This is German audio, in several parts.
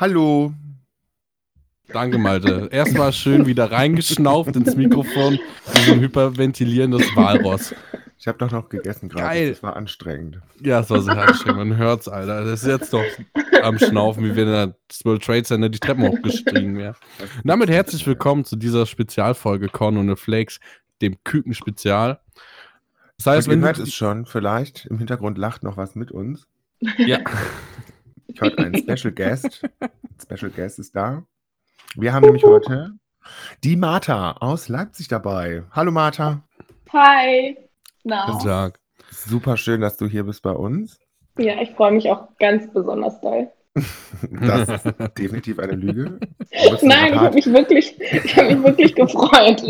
Hallo. Danke, Malte. Erstmal schön wieder reingeschnauft ins Mikrofon, wie so ein hyperventilierendes Walross. Ich habe doch noch gegessen gerade. Geil. Das war anstrengend. Ja, es war sehr anstrengend. Man hört's, Alter. Das ist jetzt doch am Schnaufen, wie wenn der World Trade Center die Treppen hochgestiegen wäre. Damit herzlich willkommen zu dieser Spezialfolge Corn und the Flakes, dem Küken-Spezial. Das heißt, ihr wenn hört du, es schon, vielleicht im Hintergrund lacht noch was mit uns. ja, Ich heute einen Special Guest. Ein Special Guest ist da. Wir haben nämlich heute die Martha aus Leipzig dabei. Hallo Martha. Hi. Na, guten Tag. Super schön, dass du hier bist bei uns. ja, ich freue mich auch ganz besonders doll. Das ist definitiv eine Lüge. Nein, ich habe mich wirklich, ich habe mich wirklich gefreut.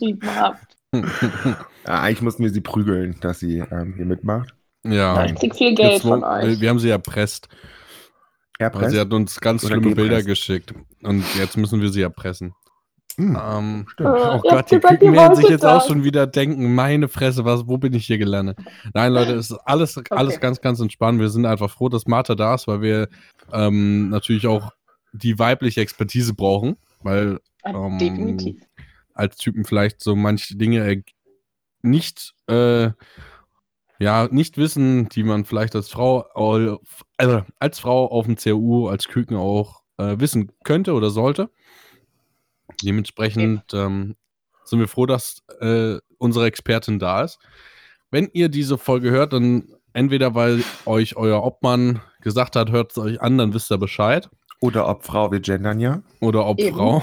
Lieb habt. Ja, eigentlich mussten wir sie prügeln, dass sie ähm, hier mitmacht. Ja, Ich krieg viel Geld von euch. wir haben sie erpresst. Weil Erpresst? sie hat uns ganz Oder schlimme Bilder geschickt. Und jetzt müssen wir sie erpressen. Hm, Ähm, stimmt. Äh, Oh Gott, die Küken werden sich jetzt auch schon wieder denken, meine Fresse, was, wo bin ich hier gelandet? Nein, Leute, es ist alles, alles ganz, ganz entspannt. Wir sind einfach froh, dass Martha da ist, weil wir ähm, natürlich auch die weibliche Expertise brauchen, weil ähm, Definitiv. als Typen vielleicht so manche Dinge äh, nicht, äh, ja, nicht wissen, die man vielleicht als Frau, au- also als Frau auf dem CU, als Küken auch äh, wissen könnte oder sollte. Dementsprechend ähm, sind wir froh, dass äh, unsere Expertin da ist. Wenn ihr diese Folge hört, dann entweder weil euch euer Obmann gesagt hat, hört es euch an, dann wisst ihr Bescheid. Oder ob Frau, wir gendern ja. Oder ob Eben. Frau.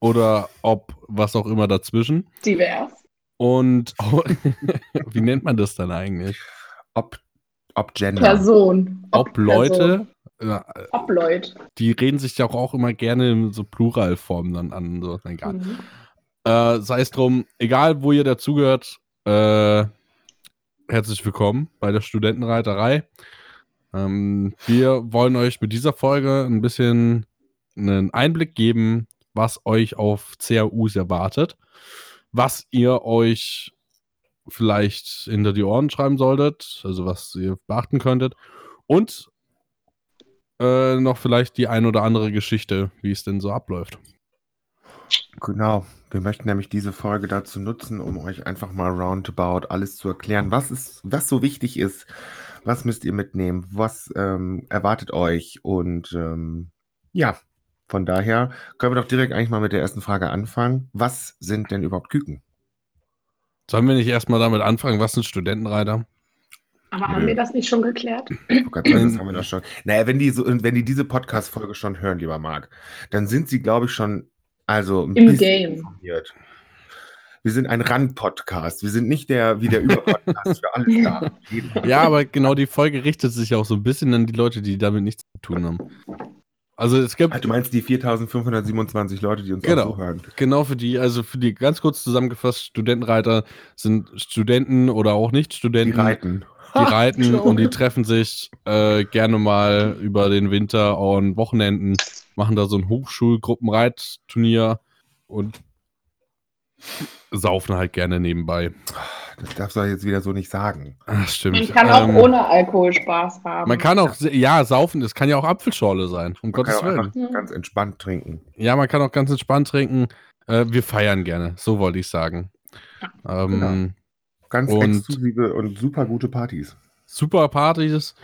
Oder ob was auch immer dazwischen. Divers. Und wie nennt man das dann eigentlich? Ob, ob Gender. Person. Ob Leute, ja, Ob Leute. die reden sich ja auch, auch immer gerne in so Pluralformen dann an. So, egal. Mhm. Äh, sei es drum, egal wo ihr dazugehört, äh, herzlich willkommen bei der Studentenreiterei. Ähm, wir wollen euch mit dieser Folge ein bisschen einen Einblick geben, was euch auf CAUs erwartet, was ihr euch vielleicht hinter die Ohren schreiben solltet, also was ihr beachten könntet. Und äh, noch vielleicht die ein oder andere Geschichte, wie es denn so abläuft. Genau. Wir möchten nämlich diese Folge dazu nutzen, um euch einfach mal roundabout alles zu erklären, was ist, was so wichtig ist, was müsst ihr mitnehmen, was ähm, erwartet euch? Und ähm, ja, von daher können wir doch direkt eigentlich mal mit der ersten Frage anfangen. Was sind denn überhaupt Küken? Sollen wir nicht erstmal damit anfangen, was sind Studentenreiter? Aber haben wir das nicht schon geklärt? Oh Gott, das haben wir doch schon. Naja, wenn die, so, wenn die diese Podcast-Folge schon hören, lieber Marc, dann sind sie, glaube ich, schon also ein Im bisschen Game. informiert. Wir sind ein Rand-Podcast. Wir sind nicht der wie der Über-Podcast für alles da. Ja, aber genau die Folge richtet sich auch so ein bisschen an die Leute, die damit nichts zu tun haben. Also es gibt Ah, Du meinst die 4527 Leute, die uns Genau. auch so hören. genau für die, also für die ganz kurz zusammengefasst, Studentenreiter sind Studenten oder auch nicht Die reiten. die reiten und die treffen sich äh, gerne mal über den Winter an Wochenenden, machen da so ein Hochschulgruppenreitturnier und saufen halt gerne nebenbei. Das darfst du jetzt wieder so nicht sagen. Ach, stimmt. Man kann auch Ähm, ohne Alkohol Spaß haben. Man kann auch, ja, saufen, das kann ja auch Apfelschorle sein, um Man Gottes kann auch Willen. Ja. ganz entspannt trinken. Ja, man kann auch ganz entspannt trinken. Äh, wir feiern gerne, so wollte ich sagen. Ähm, Ganz Und- exklusive und super gute Partys. Super Partys,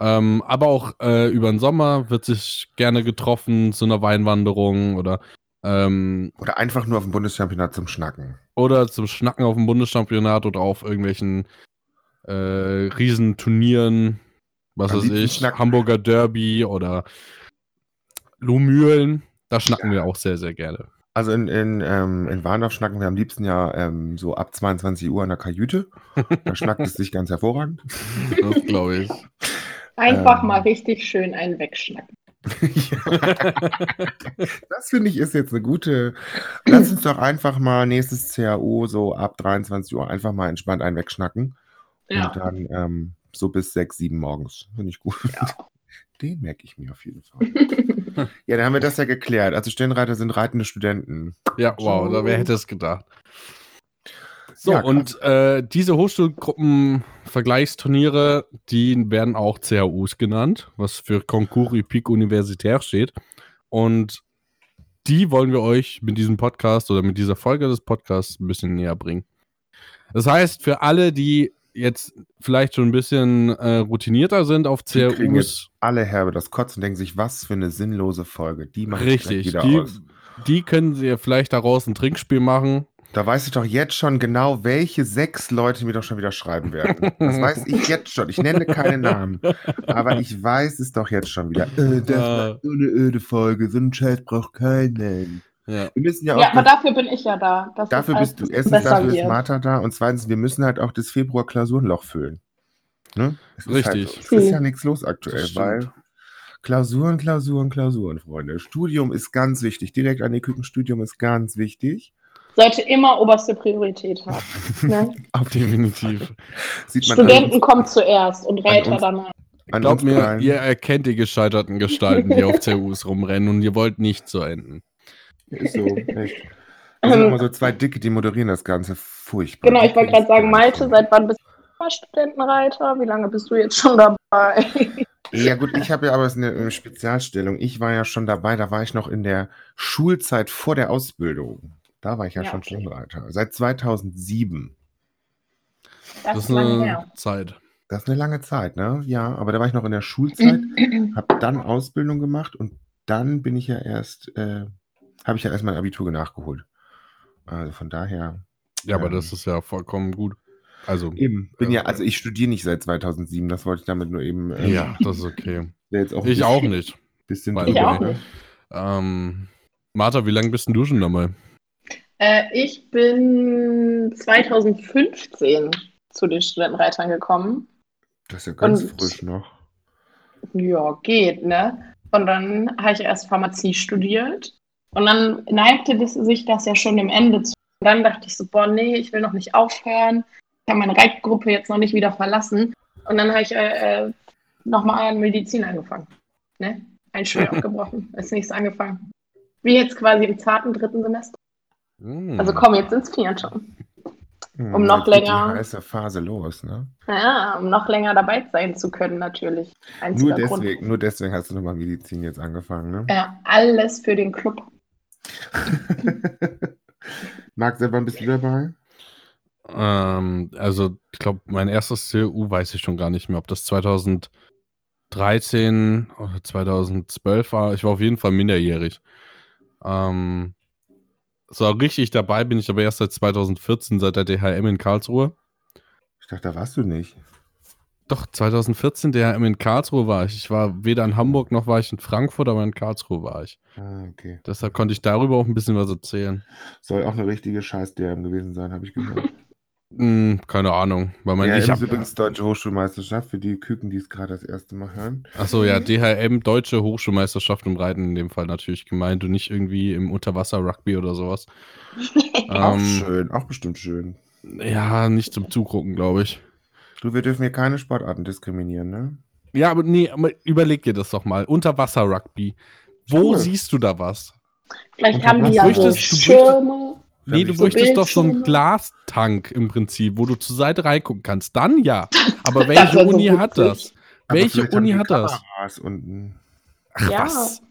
ähm, aber auch äh, über den Sommer wird sich gerne getroffen zu einer Weinwanderung oder, ähm, Oder einfach nur auf dem Bundeschampionat zum Schnacken. oder zum Schnacken auf dem Bundeschampionat oder auf irgendwelchen äh, Riesenturnieren, was Am weiß ich, schnacken. Hamburger Derby oder Lumülen. Da schnacken wir auch sehr, sehr gerne. Also in, in, ähm, in Warndorf schnacken wir am liebsten ja ähm, so ab 22 Uhr in der Kajüte. Da schnackt es sich ganz hervorragend. Das glaube ich. Einfach Ähm. mal richtig schön einen wegschnacken. Das finde ich ist jetzt eine gute. Lass uns doch einfach mal nächstes CAO so ab 23 Uhr einfach mal entspannt einen wegschnacken. Ja. Und dann ähm, so bis 6, 7 morgens. Finde ich gut. Den merke ich mir auf jeden Fall. Ja, dann haben wir das ja geklärt. Also Stellenreiter sind reitende Studenten. Ja, wow, da, wer hätte es gedacht. So, Ja, und äh, diese Hochschulgruppen-Vergleichsturniere, die werden auch CAUs genannt, was für Concours Epique Universitaire steht. Und die wollen wir euch mit diesem Podcast oder mit dieser Folge des Podcasts ein bisschen näher bringen. Das heißt, für alle, die jetzt vielleicht schon ein bisschen äh, routinierter sind auf CRUs, alle herbe das Kotzen und denken sich, was für eine sinnlose Folge. Die direkt richtig, wieder die, aus. die können sie vielleicht daraus ein Trinkspiel machen. Da weiß ich doch jetzt schon genau, welche sechs Leute mir doch schon wieder schreiben werden. Das weiß ich jetzt schon. Ich nenne keine Namen. Aber ich weiß es doch jetzt schon wieder. Äh, das Ja. war so eine öde Folge. So einen Scheiß braucht keinen. Ja. Wir müssen ja auch. Ja, aber das- dafür bin ich ja da. dass dafür bist du. Erstens dafür ist. Martha da. Und zweitens, wir müssen halt auch das Februar-Klausurenloch füllen. Ne? Es ist Richtig. Halt, es ist ja nichts los aktuell, Das weil Klausuren, Klausuren, Klausuren, Freunde. Studium ist ganz wichtig. Direkt an die Kükenstudium ist ganz wichtig. Sollte immer oberste Priorität haben. Ne? Definitiv. sieht man Studenten kommen zuerst und Reiter danach. Glaubt uns mir, ihr erkennt die gescheiterten Gestalten, die auf CUs rumrennen und ihr wollt nicht so enden. Ist so, echt. Das sind immer so zwei Dicke, die moderieren das Ganze. Furchtbar. Genau, ich wollte gerade sagen, Malte. Seit wann bist du Studentenreiter? Wie lange bist du jetzt schon dabei? Ja gut, ich habe ja aber eine Spezialstellung. Ich war ja schon dabei, da war ich noch in der Schulzeit vor der Ausbildung. Da war ich ja, Ja, schon okay. Stundenreiter. Seit 2007. Das, Das ist lange eine her. Zeit. Das ist eine lange Zeit, ne? Ja, aber da war ich noch in der Schulzeit, habe dann Ausbildung gemacht und dann bin ich ja erst, äh, habe ich ja erst mein Abitur nachgeholt. Also von daher, Ja, aber Ähm. das ist ja vollkommen gut. Also, eben, bin ja, Ja. also ich studiere nicht seit 2007, das wollte ich damit nur eben. ähm, ja, das ist okay. Jetzt auch Ich bisschen- auch nicht. Bisschen Ich auch nicht. Ähm, Martha, wie lange bist denn du schon dabei? Äh, ich bin 2015 zu den Studentenreitern gekommen. Das ist ja ganz Und- frisch noch. Ja, geht, ne? Und dann habe ich erst Pharmazie studiert. Und dann neigte das, sich das ja schon dem Ende zu. Und dann dachte ich so, boah, nee, ich will noch nicht aufhören. Ich habe meine Reitgruppe jetzt noch nicht wieder verlassen. Und dann habe ich äh, äh, nochmal an Medizin angefangen. Ne? Ein Schwer abgebrochen. Als nächstes angefangen. Wie jetzt quasi im zarten dritten Semester. Hm. Also komm jetzt ins vierte. Hm, Um noch jetzt geht länger- Die heiße Phase los, ne? Ja, um noch länger dabei sein zu können, natürlich. Einziger Nur Grund. deswegen, nur deswegen hast du nochmal Medizin jetzt angefangen, ne? Ja, alles für den Club. Marc, wann bist du dabei? Ähm, also, ich glaube, mein erstes CU weiß ich schon gar nicht mehr, ob das 2013 oder 2012 war. Ich war auf jeden Fall minderjährig. Ähm, so richtig dabei bin ich aber erst seit 2014, seit der DHM in Karlsruhe. Ich dachte, da warst du nicht. Doch, 2014 DHM in Karlsruhe war ich. Ich war weder in Hamburg noch war ich in Frankfurt, aber in Karlsruhe war ich. Ah, okay. Deshalb konnte ich darüber auch ein bisschen was erzählen. Soll auch eine richtige Scheiß-DM gewesen sein, habe ich gehört. Hm, keine Ahnung, weil man ja, ich ist hab, übrigens Deutsche Hochschulmeisterschaft für die Küken, die es gerade das erste Mal hören. Achso, ja, DHM, Deutsche Hochschulmeisterschaft im Reiten in dem Fall natürlich gemeint und nicht irgendwie im Unterwasser-Rugby oder sowas. auch ähm, schön, auch bestimmt schön. ja, nicht zum Zugucken, glaube ich. Du, wir dürfen hier keine Sportarten diskriminieren, ne? Ja, aber nee, aber überleg dir das doch mal. Unterwasser-Rugby. Wo Cool. siehst du da was? Vielleicht haben die ja so Schirme. Nee, du möchtest doch so einen Glastank im Prinzip, wo du zur Seite reingucken kannst. Dann ja. Aber welche Uni hat das? Aber Welche Uni hat das? Und, Ach, Ja. was?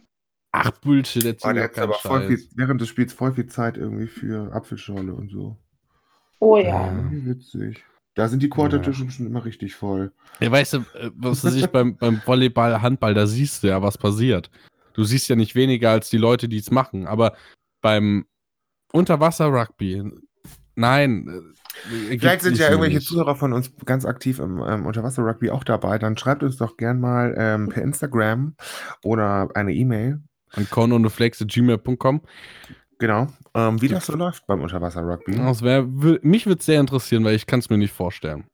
Ach, Bullshit, jetzt oh, du aber voll viel, während des Spiels voll viel Zeit irgendwie für Apfelschorle und so. Oh ja. Ja. Witzig. Da sind die Quartertische schon immer richtig voll. Ja, weißt du, äh, was weiß ich, beim, beim Volleyball, Handball, da siehst du ja, was passiert. Du siehst ja nicht weniger als die Leute, die es machen. Aber beim Unterwasser-Rugby, nein. äh, Vielleicht sind ja irgendwelche nicht. Zuhörer von uns ganz aktiv im ähm, Unterwasser-Rugby auch dabei. Dann schreibt uns doch gern mal ähm, per Instagram oder eine E-Mail. An cononoflex.gmail.com. Genau. Ähm, wie das so läuft beim Unterwasser-Rugby. Mich würde es sehr interessieren, weil ich kann es mir nicht vorstellen.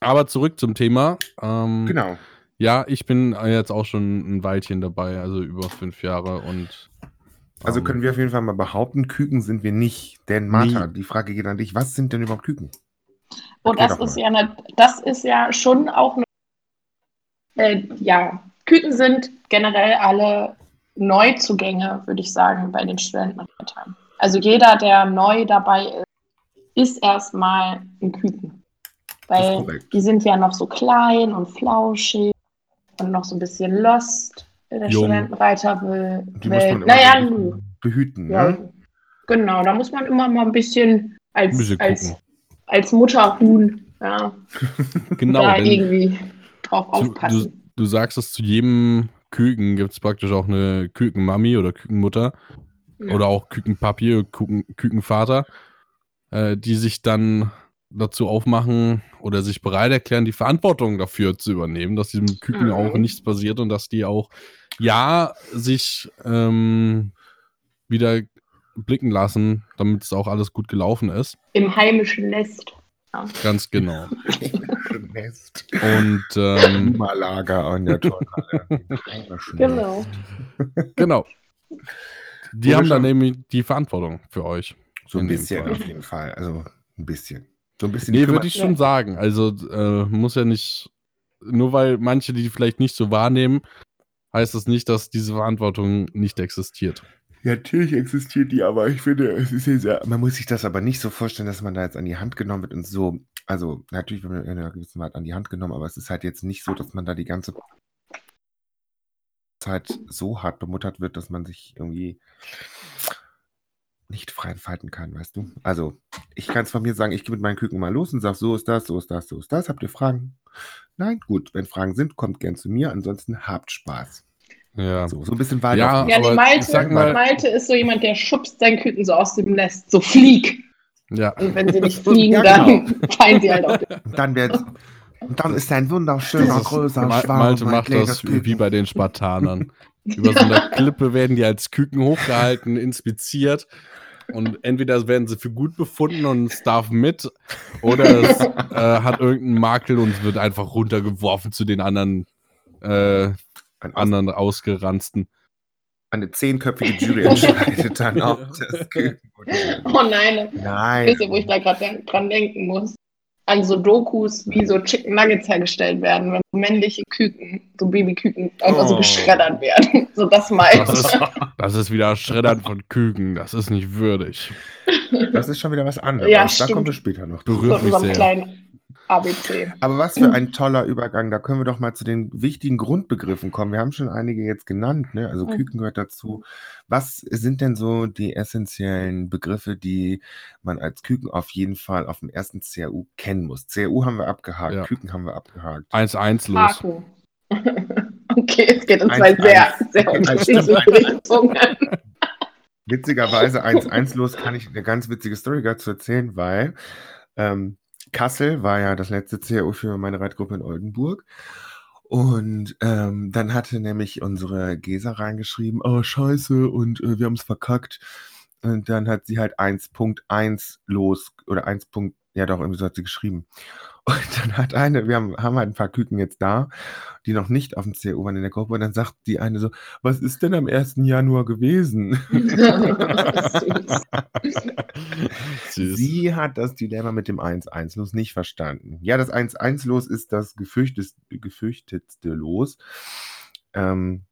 Aber zurück zum Thema. Ähm, Genau. Ja, ich bin jetzt auch schon ein Weilchen dabei, also über fünf Jahre und. Also ähm, können wir auf jeden Fall mal behaupten, Küken sind wir nicht. Denn Martha, Nie. die Frage geht an dich. Was sind denn überhaupt Küken? Und Erklär das doch ist mal. ja eine, das ist ja schon auch eine, äh, ja, Küken sind generell alle Neuzugänge, würde ich sagen, bei den Studentenreitern. Also jeder, der neu dabei ist, ist erstmal ein Küken. Das Weil die sind ja noch so klein und flauschig und noch so ein bisschen lost. Der Jung. Studentenreiter will. Die muss man will immer naja, behüten, ja, ne? genau, da muss man immer mal ein bisschen als, bisschen als, gucken. als Mutterhuhn ja, Genau, da irgendwie drauf du, du, aufpassen. du sagst es zu jedem Küken gibt es praktisch auch eine Kükenmami oder Kükenmutter Ja. oder auch Kükenpapi oder Küken, Kükenvater, äh, die sich dann dazu aufmachen oder sich bereit erklären, die Verantwortung dafür zu übernehmen, dass diesem Küken Mhm. auch nichts passiert und dass die auch ja sich ähm, wieder blicken lassen, damit es auch alles gut gelaufen ist. Im heimischen Nest. Ganz genau. Nest. Und ähm, Klimaalager an der Turnhalle. Genau. genau. Die Wo wir haben dann nämlich die Verantwortung für euch. So ein bisschen Fall. auf jeden Fall. Also ein bisschen. So ein bisschen. Nee, würde ich schon sagen. Also äh, muss ja nicht, nur weil manche die vielleicht nicht so wahrnehmen, heißt das nicht, dass diese Verantwortung nicht existiert. Ja, natürlich existiert die, aber ich finde, es ist ja sehr, man muss sich das aber nicht so vorstellen, dass man da jetzt an die Hand genommen wird und so. Also, natürlich wird man in einer gewissen Art an die Hand genommen, aber es ist halt jetzt nicht so, dass man da die ganze Zeit so hart bemuttert wird, dass man sich irgendwie nicht frei entfalten kann, weißt du? Also, ich kann es von mir sagen, ich gehe mit meinen Küken mal los und sage, so ist das, so ist das, so ist das. Habt ihr Fragen? Nein? Gut, wenn Fragen sind, kommt gern zu mir. Ansonsten habt Spaß. Ja. So, so ein bisschen Wald Ja, Ja, aber nee, Malte, ich sag mal- Malte ist so jemand, der schubst sein Küken so aus dem Nest. So flieg. Ja. Und wenn sie nicht fliegen, Ja, dann fallen sie halt auf den Und dann wird und dann ist ein wunderschöner, größer, Ma schwarm, Malte macht das Küken. wie bei den Spartanern. Über so einer Klippe werden die als Küken hochgehalten, inspiziert. Und entweder werden sie für gut befunden und es darf mit, oder es äh, hat irgendeinen Makel und es wird einfach runtergeworfen zu den anderen, äh, anderen Ausgeranzten. Eine zehnköpfige Jury entscheidet dann, ob das Küken Oh nein, Nein. wisst ihr, wo ich da gerade dran denken muss? An so Dokus, wie so Chicken Nuggets hergestellt werden, wenn so männliche Küken, so Babyküken, einfach so Oh. geschreddert werden. So das mal. Das ist, das ist wieder Schreddern von Küken. Das ist nicht würdig. Das ist schon wieder was anderes. Ja, da kommt es später noch. Berührt. so mich sehr. kleinen ABC. Aber was für ein toller Übergang. Da können wir doch mal zu den wichtigen Grundbegriffen kommen. Wir haben schon einige jetzt genannt. Ne? Also. Küken gehört dazu. Was sind denn so die essentiellen Begriffe, die man als Küken auf jeden Fall auf dem ersten CAU kennen muss? CAU haben wir abgehakt, Ja. Küken haben wir abgehakt. 1-1 los. Okay, es geht in Eins, zwei sehr, eins. sehr Eins, unterschiedliche. Richtungen. Witzigerweise 1-1 los kann ich eine ganz witzige Story dazu erzählen, weil ähm, Kassel war ja das letzte CAU für meine Reitgruppe in Oldenburg. Und ähm, dann hatte nämlich unsere Gesa reingeschrieben, oh scheiße, und äh, wir haben es verkackt. Und dann hat sie halt 1.1 los, oder 1. Ja doch, irgendwie so hat sie geschrieben. Und dann hat eine, wir haben, haben halt ein paar Küken jetzt da, die noch nicht auf dem CAU waren in der Gruppe. Und dann sagt die eine so, was ist denn am 1. Januar gewesen? Süß. Sie hat das Dilemma mit dem 1-1-Los nicht verstanden. Ja, das 1-1-Los ist das gefürchtet, gefürchtetste Los. Ähm,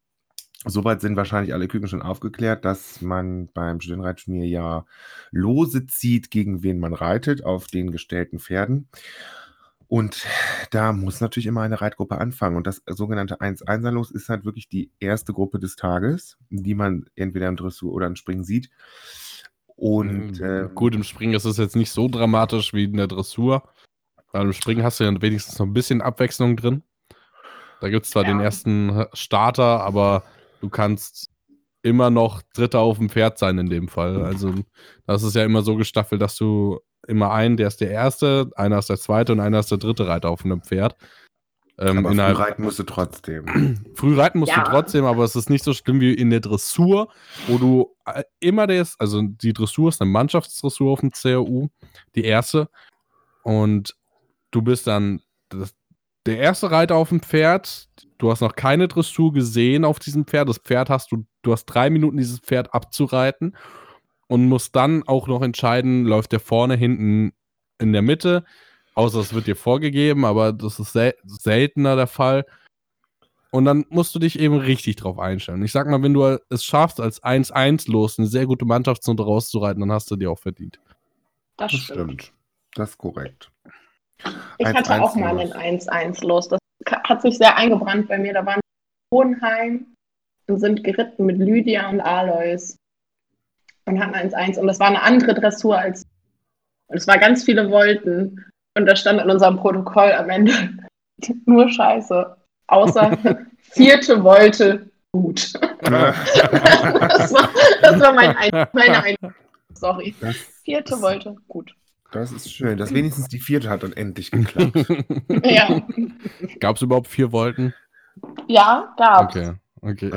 soweit sind wahrscheinlich alle Küken schon aufgeklärt, dass man beim Studentenreitturnier ja Lose zieht, gegen wen man reitet, auf den gestellten Pferden. Und da muss natürlich immer eine Reitgruppe anfangen. Und das sogenannte 1-1er-Los ist halt wirklich die erste Gruppe des Tages, die man entweder im Dressur oder im Springen sieht. Und ähm, Gut, im Springen ist es jetzt nicht so dramatisch wie in der Dressur. Weil im Springen hast du ja wenigstens noch ein bisschen Abwechslung drin. Da gibt es zwar Ja. den ersten Starter, aber du kannst immer noch Dritter auf dem Pferd sein in dem Fall. Also das ist ja immer so gestaffelt, dass du immer einen, der ist der Erste, einer ist der Zweite und einer ist der dritte Reiter auf einem Pferd. Ähm, aber früh reiten musst du trotzdem. Früh reiten musst Ja. du trotzdem, aber es ist nicht so schlimm wie in der Dressur, wo du äh, immer der ist, also die Dressur ist eine Mannschaftsdressur auf dem CAU, die erste. Und du bist dann das, der erste Reiter auf dem Pferd. Du hast noch keine Dressur gesehen auf diesem Pferd. Das Pferd hast du, du hast drei Minuten, dieses Pferd abzureiten und musst dann auch noch entscheiden, läuft der vorne, hinten, in der Mitte. Außer es wird dir vorgegeben, aber das ist sel seltener der Fall. Und dann musst du dich eben richtig drauf einstellen. Ich sag mal, wenn du es schaffst, als 1-1 los eine sehr gute Mannschaftsnote rauszureiten, dann hast du dir auch verdient. Das Das stimmt. stimmt. Das ist korrekt. Ich 1-1 hatte auch mal einen 1-1 los. Das hat sich sehr eingebrannt bei mir. Da waren wir in Hohenheim und sind geritten mit Lydia und Alois und hatten 1-1 und das war eine andere Dressur als und es war ganz viele Wollten und da stand in unserem Protokoll am Ende nur Scheiße, außer vierte Wolte gut. das, war, das war mein ein, meine ein Sorry. Vierte Wolte gut. Das ist schön, dass wenigstens die vierte hat dann endlich geklappt. Ja, Gab es überhaupt vier Volten? ja gab's. Okay, okay.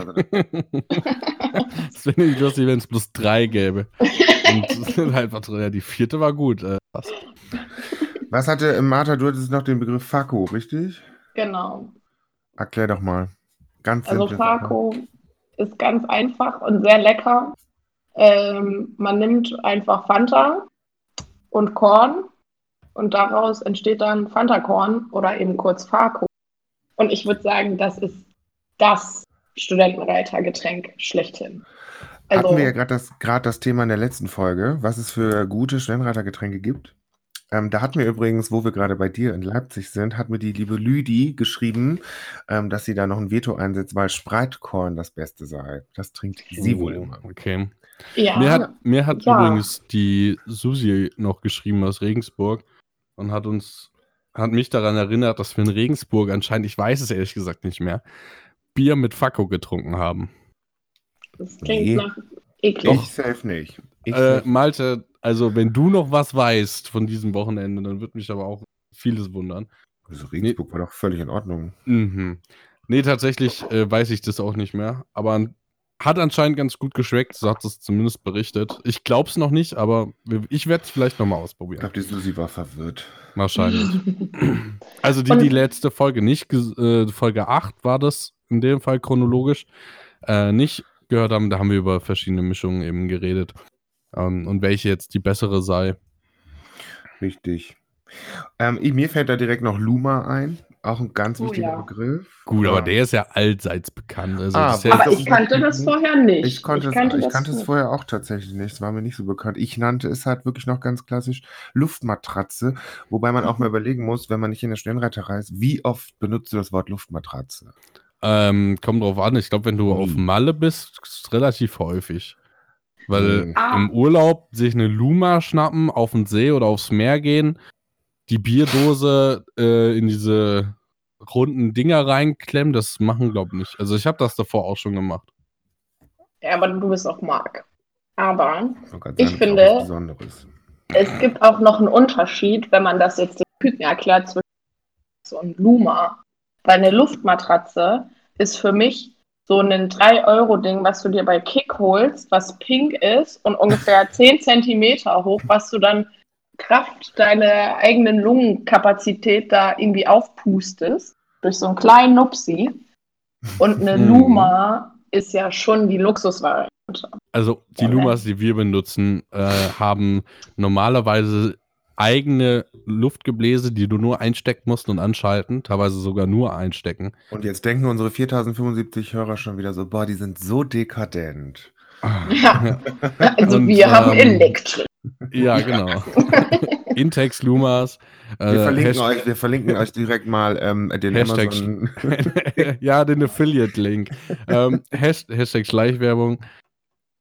Das finde ich lustig, wenn es bloß drei gäbe. Und einfach so, ja, die vierte war gut. Äh, was hatte äh, Martha, du hattest noch den Begriff Fako, richtig? Genau. Erklär doch mal. Ganz Also. Farko ist ganz einfach und sehr lecker. Ähm, man nimmt einfach Fanta und Korn und daraus entsteht dann Fanta-Korn oder eben kurz Farko. Und ich würde sagen, das ist das Studentenreitergetränk schlechthin. Also, Hatten wir ja gerade das, grad das Thema in der letzten Folge, was es für gute Studentenreitergetränke gibt. Ähm, da hat mir übrigens, wo wir gerade bei dir in Leipzig sind, hat mir die liebe Lüdi geschrieben, ähm, dass sie da noch ein Veto einsetzt, weil Spreitkorn das Beste sei. Das trinkt sie wohl immer. Okay. Ja, Mir hat, mir hat Ja. übrigens die Susi noch geschrieben aus Regensburg und hat uns, hat mich daran erinnert, dass wir in Regensburg anscheinend, ich weiß es ehrlich gesagt nicht mehr, Bier mit Fakko getrunken haben. das klingt Nee. nach eklig. Ich safe nicht. Ich Äh, Malte, also wenn du noch was weißt von diesem Wochenende, dann würde mich aber auch vieles wundern. Also Regensburg war doch völlig in Ordnung. Mhm. Nee, tatsächlich äh, weiß ich das auch nicht mehr. Aber an- hat anscheinend ganz gut geschmeckt, so hat es zumindest berichtet. Ich glaube es noch nicht, aber ich werde es vielleicht nochmal Ich ausprobieren. glaube, die Susi war verwirrt. Wahrscheinlich. Also die, die letzte Folge nicht, äh, Folge 8 war das in dem Fall chronologisch, äh, nicht gehört haben, da haben wir über verschiedene Mischungen eben geredet. Ähm, und welche jetzt die bessere sei. Richtig. Ähm, ich- mir fällt da direkt noch Luma ein. Auch ein ganz Oh, wichtiger ja. Begriff. Gut, aber Ja. der ist ja allseits bekannt. Also Ah, ja Aber ich kannte das vorher nicht. Ich, konnte ich kannte es, ich das kannte es vorher auch tatsächlich nicht. Es war mir nicht so bekannt. Ich nannte es halt wirklich noch ganz klassisch Luftmatratze. Wobei man auch mal überlegen muss, wenn man nicht in der Stellenreiterei ist, wie oft benutzt du das Wort Luftmatratze? Ähm, kommt drauf an. Ich glaube, wenn du Nie. auf Malle bist, ist es relativ häufig. Weil Mhm. Ah. im Urlaub sich eine Luma schnappen, auf den See oder aufs Meer gehen, die Bierdose äh, in diese runden Dinger reinklemmen, das machen, glaube ich, nicht. Also ich habe das davor auch schon gemacht. Ja, aber du bist auch Mark. Aber So ganz Ich finde- es gibt auch noch einen Unterschied, wenn man das jetzt den Küken erklärt, zwischen so und Luma. Weil eine Luftmatratze ist für mich so ein 3-Euro-Ding, was du dir bei Kick holst, was pink ist und ungefähr 10 Zentimeter hoch, was du dann Kraft deiner eigenen Lungenkapazität da irgendwie aufpustest, durch so einen kleinen Nupsi. Und eine Mhm. Luma ist ja schon die Luxusvariante. Also die Ja, Lumas, die wir benutzen, äh, haben normalerweise eigene Luftgebläse, die du nur einstecken musst und anschalten, teilweise sogar nur einstecken. Und jetzt denken unsere 4075 Hörer schon wieder so, boah, die sind so dekadent. Ja. Also Und, wir haben ähm, Elektrik. Ja, genau. Intex Lumas. äh, Wir verlinken, Hasht- euch, wir verlinken euch direkt mal ähm, den Hashtag- ja, den Affiliate-Link. ähm, Has Hashtag Schleichwerbung.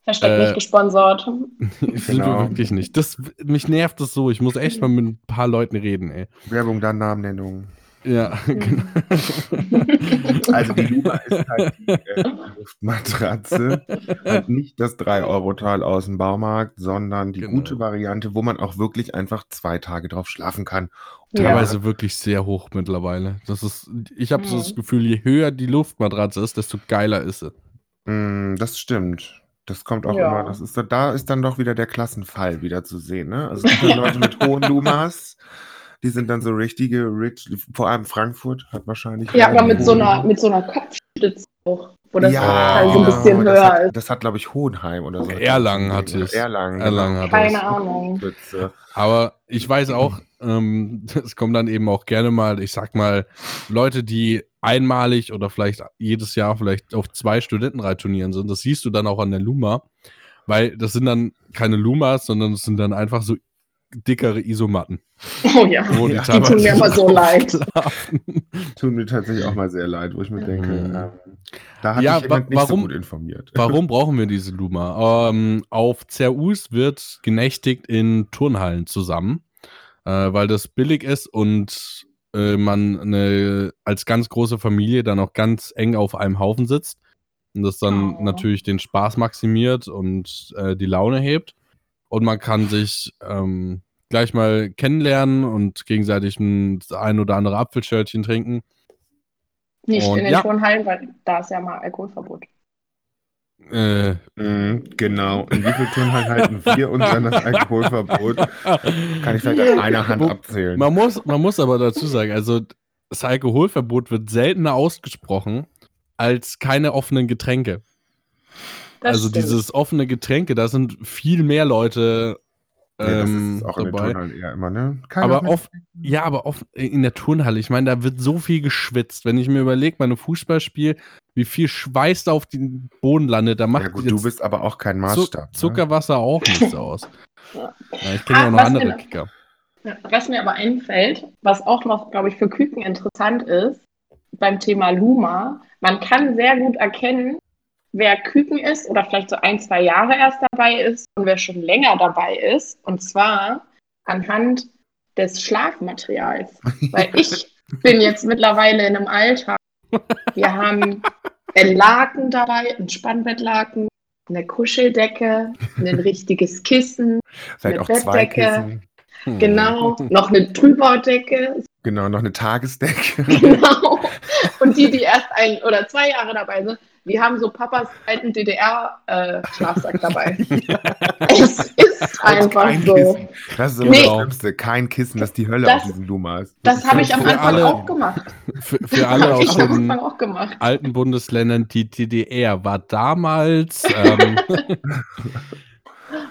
Hashtag äh, nicht gesponsert. Sind wir Genau. wirklich nicht. Das, mich nervt das so. Ich muss echt mal mit ein paar Leuten reden, ey. Werbung, dann Namennennung. Ja, genau. Also die Luma ist halt die äh, Luftmatratze. Halt nicht das 3-Euro-Teil aus dem Baumarkt, sondern die Genau. gute Variante, wo man auch wirklich einfach zwei Tage drauf schlafen kann. Teilweise wirklich sehr hoch mittlerweile. Das ist, ich habe so Mhm. das Gefühl, je höher die Luftmatratze ist, desto geiler ist sie. Mm, das stimmt. Das kommt auch Ja. immer, das ist, da ist dann doch wieder der Klassenfall wieder zu sehen. Ne? Also es gibt dann Leute mit hohen Lumas, die sind dann so richtige Rich, vor allem Frankfurt hat wahrscheinlich. Ja, aber mit so einer, mit so einer Kopfstütze auch, wo das ja, halt so ein genau, bisschen das höher hat, ist. das hat, glaube ich, Hohenheim oder so. Erlangen hat es. Erlangen. Erlangen genau. hat Keine es. Ahnung. Aber ich weiß auch, ähm, es kommen dann eben auch gerne mal, ich sag mal, Leute, die einmalig oder vielleicht jedes Jahr vielleicht auf zwei Studentenreitturnieren sind. Das siehst du dann auch an der Luma, weil das sind dann keine Lumas, sondern es sind dann einfach so dickere Isomatten. Oh ja, Wo Ja, die tun mir immer so leid. Tut mir tatsächlich auch mal sehr leid, wo ich mir denke, Mhm. ähm, da hat Ja, mich jemand nicht so warum- gut informiert. Warum brauchen wir diese Luma? Ähm, auf CRUs wird genächtigt in Turnhallen zusammen, äh, weil das billig ist und äh, man eine, als ganz große Familie dann auch ganz eng auf einem Haufen sitzt und das dann Oh. natürlich den Spaß maximiert und äh, die Laune hebt. Und man kann sich ähm, gleich mal kennenlernen und gegenseitig ein, ein oder andere Apfelschörtchen trinken. Nicht Und in den ja. Turnhallen, weil da ist ja mal Alkoholverbot. Äh, Mhm, genau. In wie vielen Turnhallen halten wir uns an das Alkoholverbot? Kann ich vielleicht an einer Hand abzählen. Man muss, man muss aber dazu sagen, also das Alkoholverbot wird seltener ausgesprochen als keine offenen Getränke. Das also stimmt. dieses offene Getränke, da sind viel mehr Leute Ja, das ähm, ist auch in den dabei. Turnhallen eher immer, ne? Keine Aber oft, ja, aber oft in der Turnhalle, ich meine, da wird so viel geschwitzt. Wenn ich mir überlege, bei einem Fußballspiel, wie viel Schweiß da auf den Boden landet, da macht Ja gut, jetzt du bist aber auch kein Maßstab. ne? Zuckerwasser auch nichts aus. Ja. Ja, ich kenne ja Ah, auch noch andere Kicker. Ja, Was mir aber einfällt, was auch noch, glaube ich, für Küken interessant ist, beim Thema Luma, man kann sehr gut erkennen, wer Küken ist oder vielleicht so ein, zwei Jahre erst dabei ist und wer schon länger dabei ist. Und zwar anhand des Schlafmaterials. Weil ich bin jetzt mittlerweile in einem Alter, wir haben ein Laken dabei, ein Spannbettlaken, eine Kuscheldecke, ein richtiges Kissen, Vielleicht eine auch zwei Bettdecke. Kissen. Hm. Genau, noch eine Trüberdecke, Genau, noch eine Tagesdecke. genau. Und die, die erst ein oder zwei Jahre dabei sind, die haben so Papas alten DDR-Schlafsack dabei. Es ist einfach kein so. Kissen. Das ist immer Nee. das Schlimmste. Kein Kissen, das ist die Hölle Das- auf diesen Lumas. Das habe ich am Anfang alle- auch gemacht. Für, für alle aus ich am den Anfang auch gemacht. alten Bundesländern, die DDR war damals. Ähm,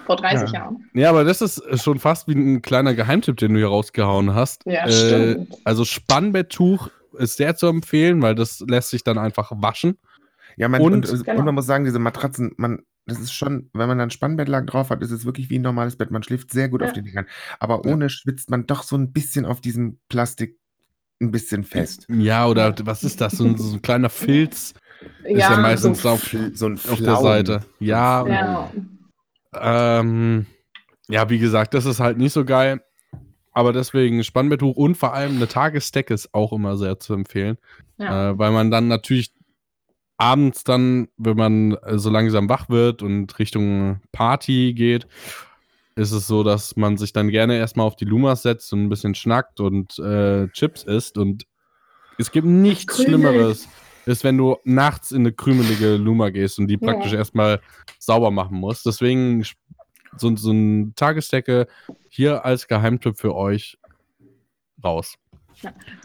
Vor 30 Ja. Jahren. ja, aber das ist schon fast wie ein kleiner Geheimtipp, den du hier rausgehauen hast. Ja, Äh, stimmt. also Spannbetttuch ist sehr zu empfehlen, weil das lässt sich dann einfach waschen. Ja, man, Und- und, und, Genau. man muss sagen, diese Matratzen, man, das ist schon, wenn man dann Spannbettlaken drauf hat, ist es wirklich wie ein normales Bett. Man schläft sehr gut Ja. auf den Dingern. Aber Ja. ohne schwitzt man doch so ein bisschen auf diesem Plastik ein bisschen fest. Ja, oder was ist das? So ein, so ein kleiner Filz ist ja, Ja, meistens so, auf, so ein auf der. Seite. Ja, Ja. Ähm, ja, wie gesagt, das ist halt nicht so geil. Aber deswegen Spannbetttuch und vor allem eine Tagesdecke ist auch immer sehr zu empfehlen. Ja. Äh, weil man dann natürlich abends dann, wenn man äh, so langsam wach wird und Richtung Party geht, ist es so, dass man sich dann gerne erstmal auf die Lumas setzt und ein bisschen schnackt und äh, Chips isst. Und es gibt nichts Krümelt. Schlimmeres, ist, wenn du nachts in eine krümelige Luma gehst und die Ja. praktisch erstmal sauber machen musst. Deswegen so, so eine Tagesdecke hier als Geheimtipp für euch raus.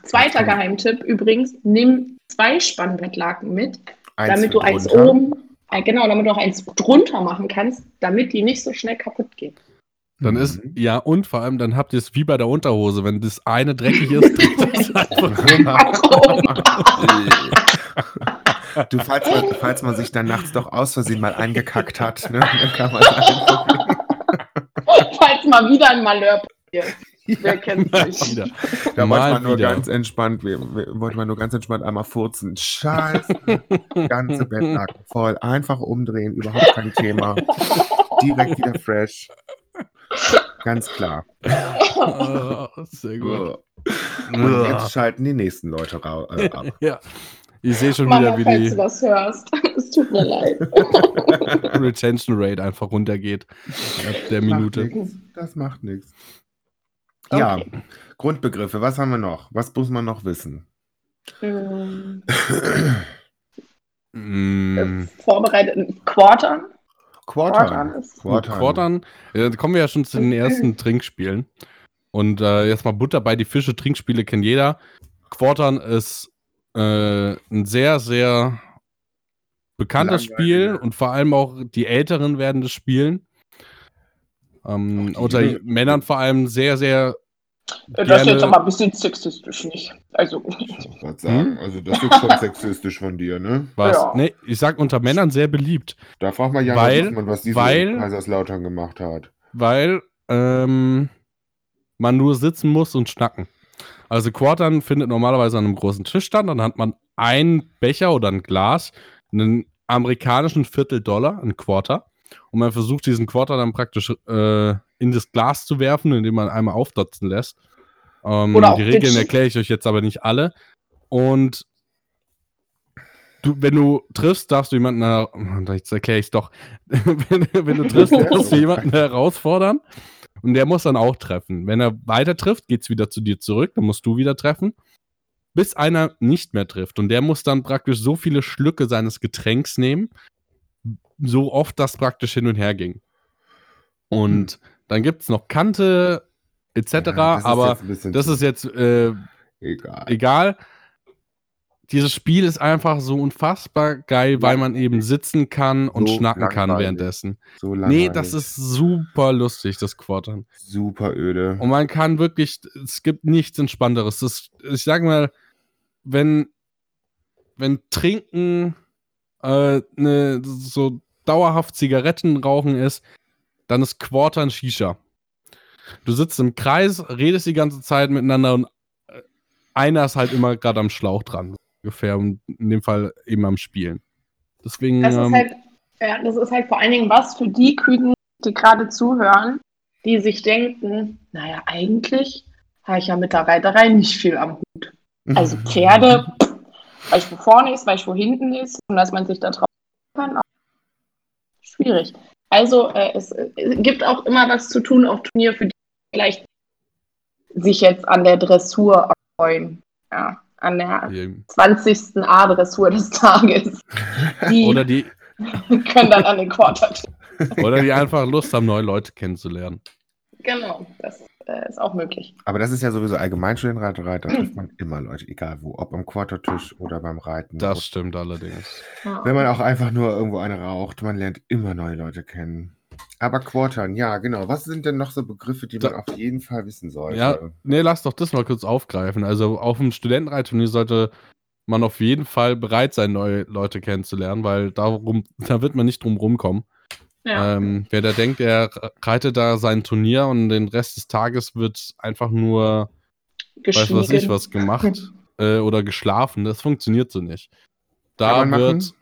Zweiter Geheimtipp übrigens, nimm zwei Spannbettlaken mit, damit du eins oben, äh, genau, damit du auch eins drunter machen kannst, damit die nicht so schnell kaputt gehen. Dann Mhm. ist, ja, und vor allem, dann habt ihr es wie bei der Unterhose. Wenn das eine dreckig ist, dreht das einfach Du, falls man, falls man sich dann nachts doch aus Versehen mal eingekackt hat, ne, dann kann man einfach. Falls mal wieder ein Malheur passiert. Wer kennt wieder. Da Mal wollte man nur wieder. ganz entspannt, wir, wir, wollte man nur ganz entspannt einmal furzen. Scheiße, ganze Bettlaken voll, einfach umdrehen, überhaupt kein Thema. Direkt wieder fresh. Ganz klar. Ah, sehr gut. Und jetzt schalten die nächsten Leute äh, ab. Ja. Ich sehe schon Mama, wieder, wie falls du die das hörst. Es tut mir leid. Retention Rate einfach runtergeht ab der Minute. Macht nix. Das macht nichts. Ja, Okay. Grundbegriffe, was haben wir noch? Was muss man noch wissen? Mm, Mm, Vorbereitet. Quartern. Quartern. ist. Quartern. Quartern, ja, da kommen wir ja schon zu den ersten Trinkspielen. Und äh, jetzt mal Butter bei die Fische, Trinkspiele kennt jeder. Quartern ist äh, ein sehr, sehr bekanntes Langweilig, Spiel und vor allem auch die Älteren werden das spielen. Ähm, die unter Jüngeren. Männern vor allem sehr, sehr Das ist Gerne- jetzt aber ein bisschen sexistisch, nicht? Also, Ich wollte sagen, also das ist schon sexistisch von dir, ne? was. Ja. Nee, ich sag unter Männern sehr beliebt. Da fragt man ja, Weil- was, man, was diese weil- Kaiserslautern gemacht hat. weil ähm, man nur sitzen muss und schnacken. Also Quartern findet normalerweise an einem großen Tisch statt. Dann hat man einen Becher oder ein Glas, einen amerikanischen Viertel-Dollar, ein Quarter. Und man versucht, diesen Quarter dann praktisch äh, in das Glas zu werfen, indem man einmal aufdotzen lässt. Ähm, die Regeln erkläre ich euch jetzt aber nicht alle. Und du, wenn du triffst, darfst du jemanden, jetzt erkläre ich es doch, wenn, wenn du triffst, darfst du jemanden herausfordern und der muss dann auch treffen. Wenn er weiter trifft, geht es wieder zu dir zurück, dann musst du wieder treffen, bis einer nicht mehr trifft und der muss dann praktisch so viele Schlücke seines Getränks nehmen, so oft das praktisch hin und her ging. Und dann gibt es noch Kante etc., Ja, das ist aber jetzt ist jetzt äh, egal. egal. Dieses Spiel ist einfach so unfassbar geil, weil man eben sitzen kann und So schnacken kann währenddessen. So Nee, das ist super lustig, das Quartern. super öde. Und man kann wirklich, es gibt nichts Entspannteres. Das, ich sag mal, wenn, wenn Trinken äh, ne, so dauerhaft Zigaretten rauchen ist, dann ist Quartern Shisha. Du sitzt im Kreis, redest die ganze Zeit miteinander und äh, einer ist halt immer gerade am Schlauch dran, ungefähr. Und in dem Fall eben am Spielen. Deswegen. Das ähm, ist halt, ja, das ist halt vor allen Dingen was für die Küken, die gerade zuhören, die sich denken, naja, eigentlich habe ich ja mit der Reiterei nicht viel am Hut. Also Pferde, weiß ich, wo vorne ist, weiß ich, wo hinten ist und dass man sich da drauf kann, schwierig. Also äh, es, es gibt auch immer was zu tun auf Turnier, für die vielleicht sich jetzt an der Dressur erfreuen. Ja, an der die- 20. A-Dressur des Tages. Die oder, die, können dann an den Quarter. oder die einfach Lust haben, neue Leute kennenzulernen. Genau, das äh, ist auch möglich. Aber das ist ja sowieso allgemein schon in Reiterei, da trifft man immer Leute, egal wo, ob am Quartertisch oder beim Reiten. Das stimmt allerdings. Ja. Wenn man auch einfach nur irgendwo eine raucht, man lernt immer neue Leute kennen. Aber Quartern, ja, genau. Was sind denn noch so Begriffe, die man Da- auf jeden Fall wissen sollte? Ja, nee, lass doch das mal kurz aufgreifen. Also auf dem Studentenreitturnier sollte man auf jeden Fall bereit sein, neue Leute kennenzulernen, weil darum, da wird man nicht drum rumkommen. Ja. Ähm, wer da denkt, er reitet da sein Turnier und den Rest des Tages wird einfach nur, weiß was ich, was gemacht äh, oder geschlafen, das funktioniert so nicht. Da man wird. machen?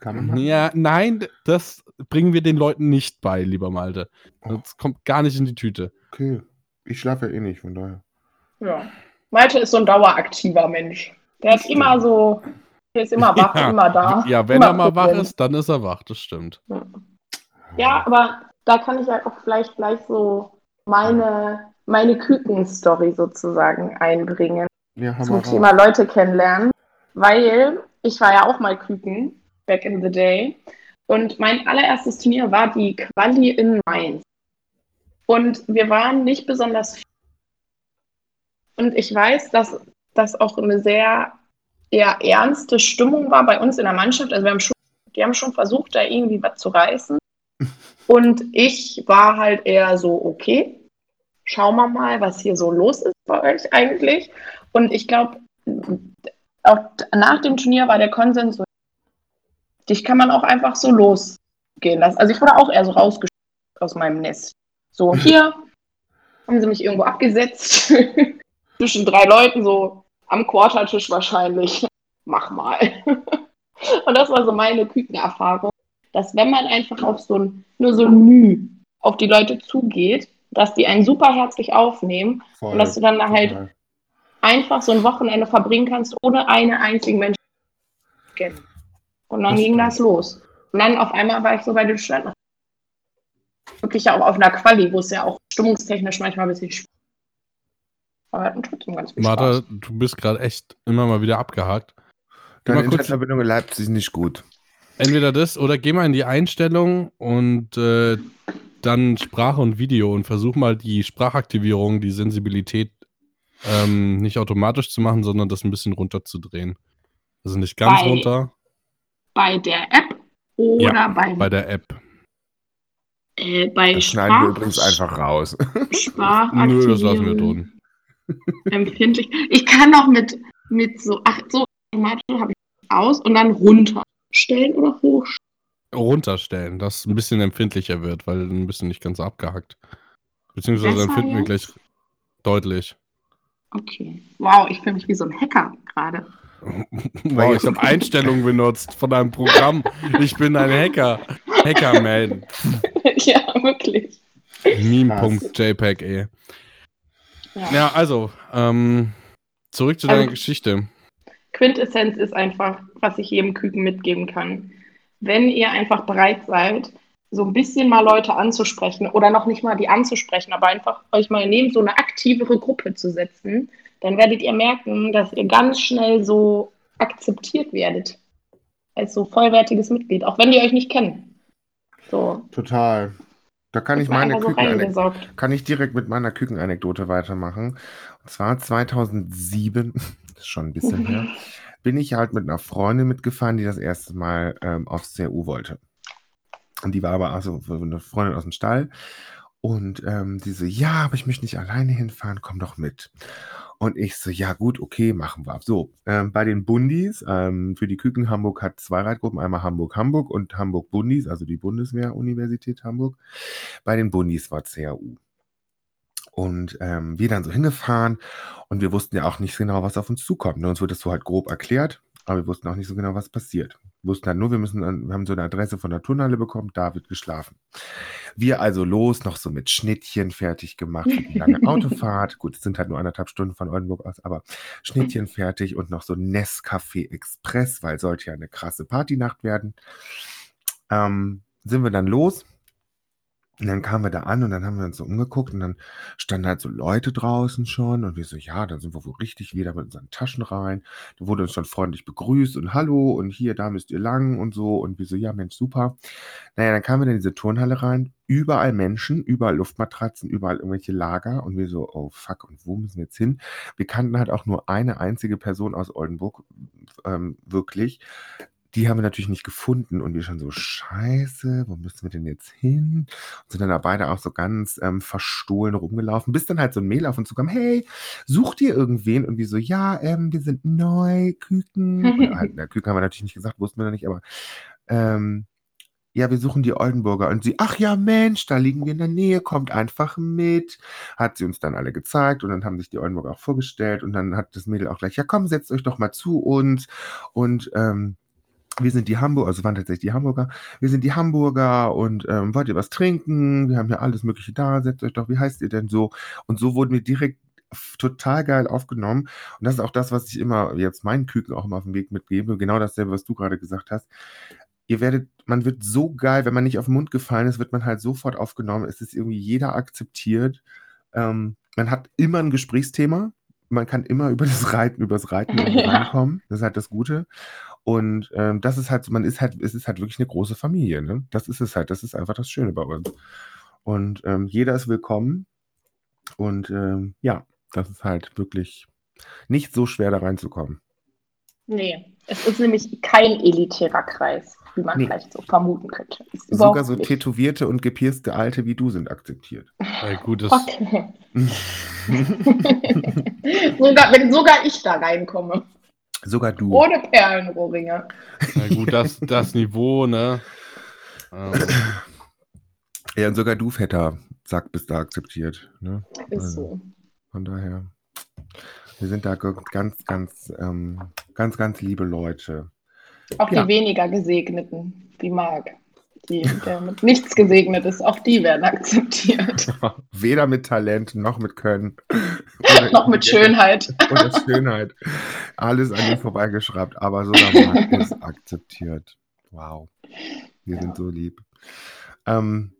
Kann man machen? Ja, nein, das bringen wir den Leuten nicht bei, lieber Malte. Oh. Das kommt gar nicht in die Tüte. Okay. Ich schlafe ja eh nicht, von daher. ja. Malte ist so ein daueraktiver Mensch. Der Stimmt. immer so, der ist immer wach, Ja. immer da. Ja, wenn immer er mal wach ist, dann ist er wach, das stimmt. Ja, aber da kann ich halt auch vielleicht gleich so meine, meine Küken-Story sozusagen einbringen. Ja, zum. Thema Leute kennenlernen, weil ich war ja auch mal Küken, back in the day. Und mein allererstes Turnier war die Quali in Mainz. Und wir waren nicht besonders viel. Und ich weiß, dass das auch eine sehr eher ernste Stimmung war bei uns in der Mannschaft. Also wir haben schon, die haben schon versucht, da irgendwie was zu reißen. Und ich war halt eher so, okay, schauen wir mal, was hier so los ist bei euch eigentlich. Und ich glaube, auch nach dem Turnier war der Konsens so, dich kann man auch einfach so losgehen lassen. Also ich wurde auch eher so rausgeschickt aus meinem Nest. So, hier haben sie mich irgendwo abgesetzt, zwischen drei Leuten, so am Quartertisch wahrscheinlich. Mach mal. Und das war so meine Kükenerfahrung, dass wenn man einfach auf so ein, nur so ein Müh auf die Leute zugeht, dass die einen super herzlich aufnehmen Voll. und dass du dann da halt Total. einfach so ein Wochenende verbringen kannst, ohne einen einzigen Menschen zu kennen. Und dann Das ging stimmt. das los. Und dann auf einmal war ich so bei den Studenten. Wirklich ja auch auf einer Quali, wo es ja auch stimmungstechnisch manchmal ein bisschen schwierig Aber hatten trotzdem ganz viel Martha, Spaß. du bist gerade echt immer mal wieder abgehakt. Geh Deine mal kurz, Internetverbindung in Leipzig ist nicht gut. entweder das oder geh mal in die Einstellung und äh, dann Sprache und Video und versuch mal die Sprachaktivierung, die Sensibilität ähm, nicht automatisch zu machen, sondern das ein bisschen runterzudrehen. Also nicht ganz Bei- runter, Bei der App oder Ja, bei, bei der App. äh, bei Das schneiden wir Sprach, übrigens einfach raus. Nö, das lassen wir Sprachaktivierung drin. empfindlich. Ich kann auch mit, mit so, ach so, automatisch habe ich aus und dann runterstellen oder hochstellen. Runterstellen, dass es ein bisschen empfindlicher wird, weil ein bisschen nicht ganz abgehackt. Beziehungsweise dann Besser finden wir gleich. jetzt? Deutlich. Okay. Wow, ich fühle mich wie so ein Hacker gerade. Wow, ich habe Einstellungen benutzt von einem Programm. Ich bin ein Hacker. Hackerman. ja, wirklich. Meme.jpg, ey. Ja. Ja, also, ähm, zurück zu deiner Also- Geschichte. Quintessenz ist einfach, was ich jedem Küken mitgeben kann. Wenn ihr einfach bereit seid, so ein bisschen mal Leute anzusprechen oder noch nicht mal die anzusprechen, aber einfach euch mal neben so eine aktivere Gruppe zu setzen, dann werdet ihr merken, dass ihr ganz schnell so akzeptiert werdet als so vollwertiges Mitglied, auch wenn die euch nicht kennen. So, Total. Da kann ich meine so kann ich direkt mit meiner Kükenanekdote weitermachen. Und zwar 2007, das ist schon ein bisschen her, bin ich halt mit einer Freundin mitgefahren, die das erste Mal ähm, aufs CRU wollte. Und die war aber also eine Freundin aus dem Stall. Und ähm, die so, ja, aber ich möchte nicht alleine hinfahren, komm doch mit. Und ich so, ja gut, okay, machen wir. So, ähm, bei den Bundis, ähm, für die Küken Hamburg hat zwei Reitgruppen, einmal Hamburg-Hamburg und Hamburg-Bundis, also die Bundeswehr-Universität Hamburg. Bei den Bundis war CAU. Und ähm, wir dann so hingefahren und wir wussten ja auch nicht genau, was auf uns zukommt. Ne? Uns wurde das so halt grob erklärt, aber wir wussten auch nicht so genau, was passiert. Wussten halt nur, wir müssen, dann- wir haben so eine Adresse von der Turnhalle bekommen, da wird geschlafen. Wir also los, noch so mit Schnittchen fertig gemacht für die lange Autofahrt. Gut, es sind halt nur anderthalb Stunden von Oldenburg aus, aber Schnittchen fertig und noch so Nescafé Express, weil sollte ja eine krasse Partynacht werden. Ähm, sind wir dann los. Und dann kamen wir da an und dann haben wir uns so umgeguckt und dann standen halt so Leute draußen schon und wir so, ja, dann sind wir wohl richtig wieder mit unseren Taschen rein. Da wurde uns schon freundlich begrüßt und hallo und hier, da müsst ihr lang und so und wir so, ja, Mensch, super. Naja, dann kamen wir in diese Turnhalle rein, überall Menschen, überall Luftmatratzen, überall irgendwelche Lager und wir so, oh fuck, und wo müssen wir jetzt hin? Wir kannten halt auch nur eine einzige Person aus Oldenburg, ähm, wirklich. Die haben wir natürlich nicht gefunden und wir schon so, scheiße, wo müssen wir denn jetzt hin? Und sind dann da beide auch so ganz ähm, verstohlen rumgelaufen, bis dann halt so ein Mail auf uns zukam, hey, sucht ihr irgendwen? Und wir so, ja, ähm, wir sind neu, Küken. Halt, na, Küken haben wir natürlich nicht gesagt, wussten wir noch nicht, aber ähm, ja, wir suchen die Oldenburger. Und sie, ach ja, Mensch, da liegen wir in der Nähe, kommt einfach mit. Hat sie uns dann alle gezeigt und dann haben sich die Oldenburger auch vorgestellt und dann hat das Mädel auch gleich, ja komm, setzt euch doch mal zu uns. Und ähm, wir sind die Hamburger, also waren tatsächlich die Hamburger, wir sind die Hamburger und ähm, wollt ihr was trinken? Wir haben ja alles Mögliche da, setzt euch doch, wie heißt ihr denn so? Und so wurden wir direkt total geil aufgenommen. Und das ist auch das, was ich immer jetzt meinen Küken auch immer auf den Weg mitgebe. Genau dasselbe, was du gerade gesagt hast. Ihr werdet, man wird so geil, wenn man nicht auf den Mund gefallen ist, wird man halt sofort aufgenommen. Es ist irgendwie jeder akzeptiert. Ähm, man hat immer ein Gesprächsthema. Man kann immer über das Reiten, über das Reiten Ja. reinkommen. Das ist halt das Gute. Und ähm, das ist halt, man ist halt, es ist halt wirklich eine große Familie. Ne? Das ist es halt. Das ist einfach das Schöne bei uns. Und ähm, jeder ist willkommen. Und ähm, ja, das ist halt wirklich nicht so schwer da reinzukommen. Nee, es ist nämlich kein elitärer Kreis, wie man Nee. vielleicht so vermuten könnte. Ist Sogar so nicht. tätowierte und gepierste Alte wie du sind akzeptiert. Ja, gut, das, Okay. sogar, wenn sogar ich da reinkomme. Sogar du. Ohne Perlenrohringe. ja, gut, das, das Niveau, ne? Ähm, Ja, und sogar du, Vetter, sagt, bist da akzeptiert. Ne? Ist so. Von daher, wir sind da ganz, ganz, ähm, ganz, ganz liebe Leute. Auch Ja. die weniger Gesegneten, wie Marc, die, der mit nichts gesegnet ist, auch die werden akzeptiert. Weder mit Talent noch mit Können. Noch mit Schönheit. Oder Schönheit. Alles an ihm vorbeigeschraubt, aber sogar Marc ist akzeptiert. Wow. Wir Ja. sind so lieb. Ähm,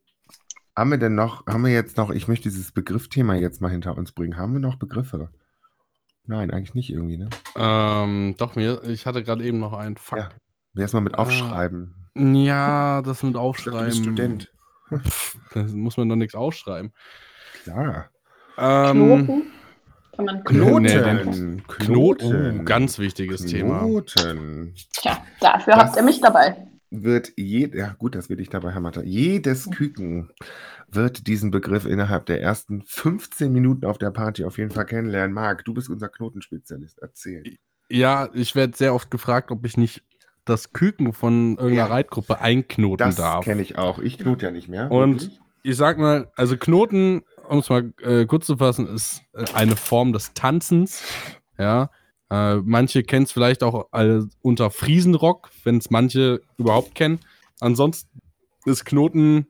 haben wir denn noch, haben wir jetzt noch, ich möchte dieses Begriffthema jetzt mal hinter uns bringen. Haben wir noch Begriffe? Nein, eigentlich nicht irgendwie, ne? ähm, doch, mir, ich hatte gerade eben noch einen. Fuck. Ja. Erstmal mit Ah. aufschreiben. Ja, das mit Du Aufschreiben. bist Student. Pff, da muss man doch nichts aufschreiben. Klar. Ähm, Knoten? Kann man Knoten. Knoten? Nee, Knoten. Knoten. Oh, ganz wichtiges Thema. Knoten. Tja, dafür Das- habt ihr mich dabei. Wird jed ja gut, das will ich dabei, Herr Matter. Jedes Küken wird diesen Begriff innerhalb der ersten 15 Minuten auf der Party auf jeden Fall kennenlernen. Marc, du bist unser Knotenspezialist. Erzähl. Ja, ich werde sehr oft gefragt, ob ich nicht das Küken von irgendeiner Ja. Reitgruppe einknoten Das darf. kenne ich auch. Ich knote ja nicht mehr. Und- Wirklich? Ich sag mal, also Knoten um es mal äh, kurz zu fassen, ist äh, eine Form des Tanzens. Ja. Äh, manche kennen es vielleicht auch als unter Friesenrock, wenn es manche überhaupt kennen. Ansonsten ist Knoten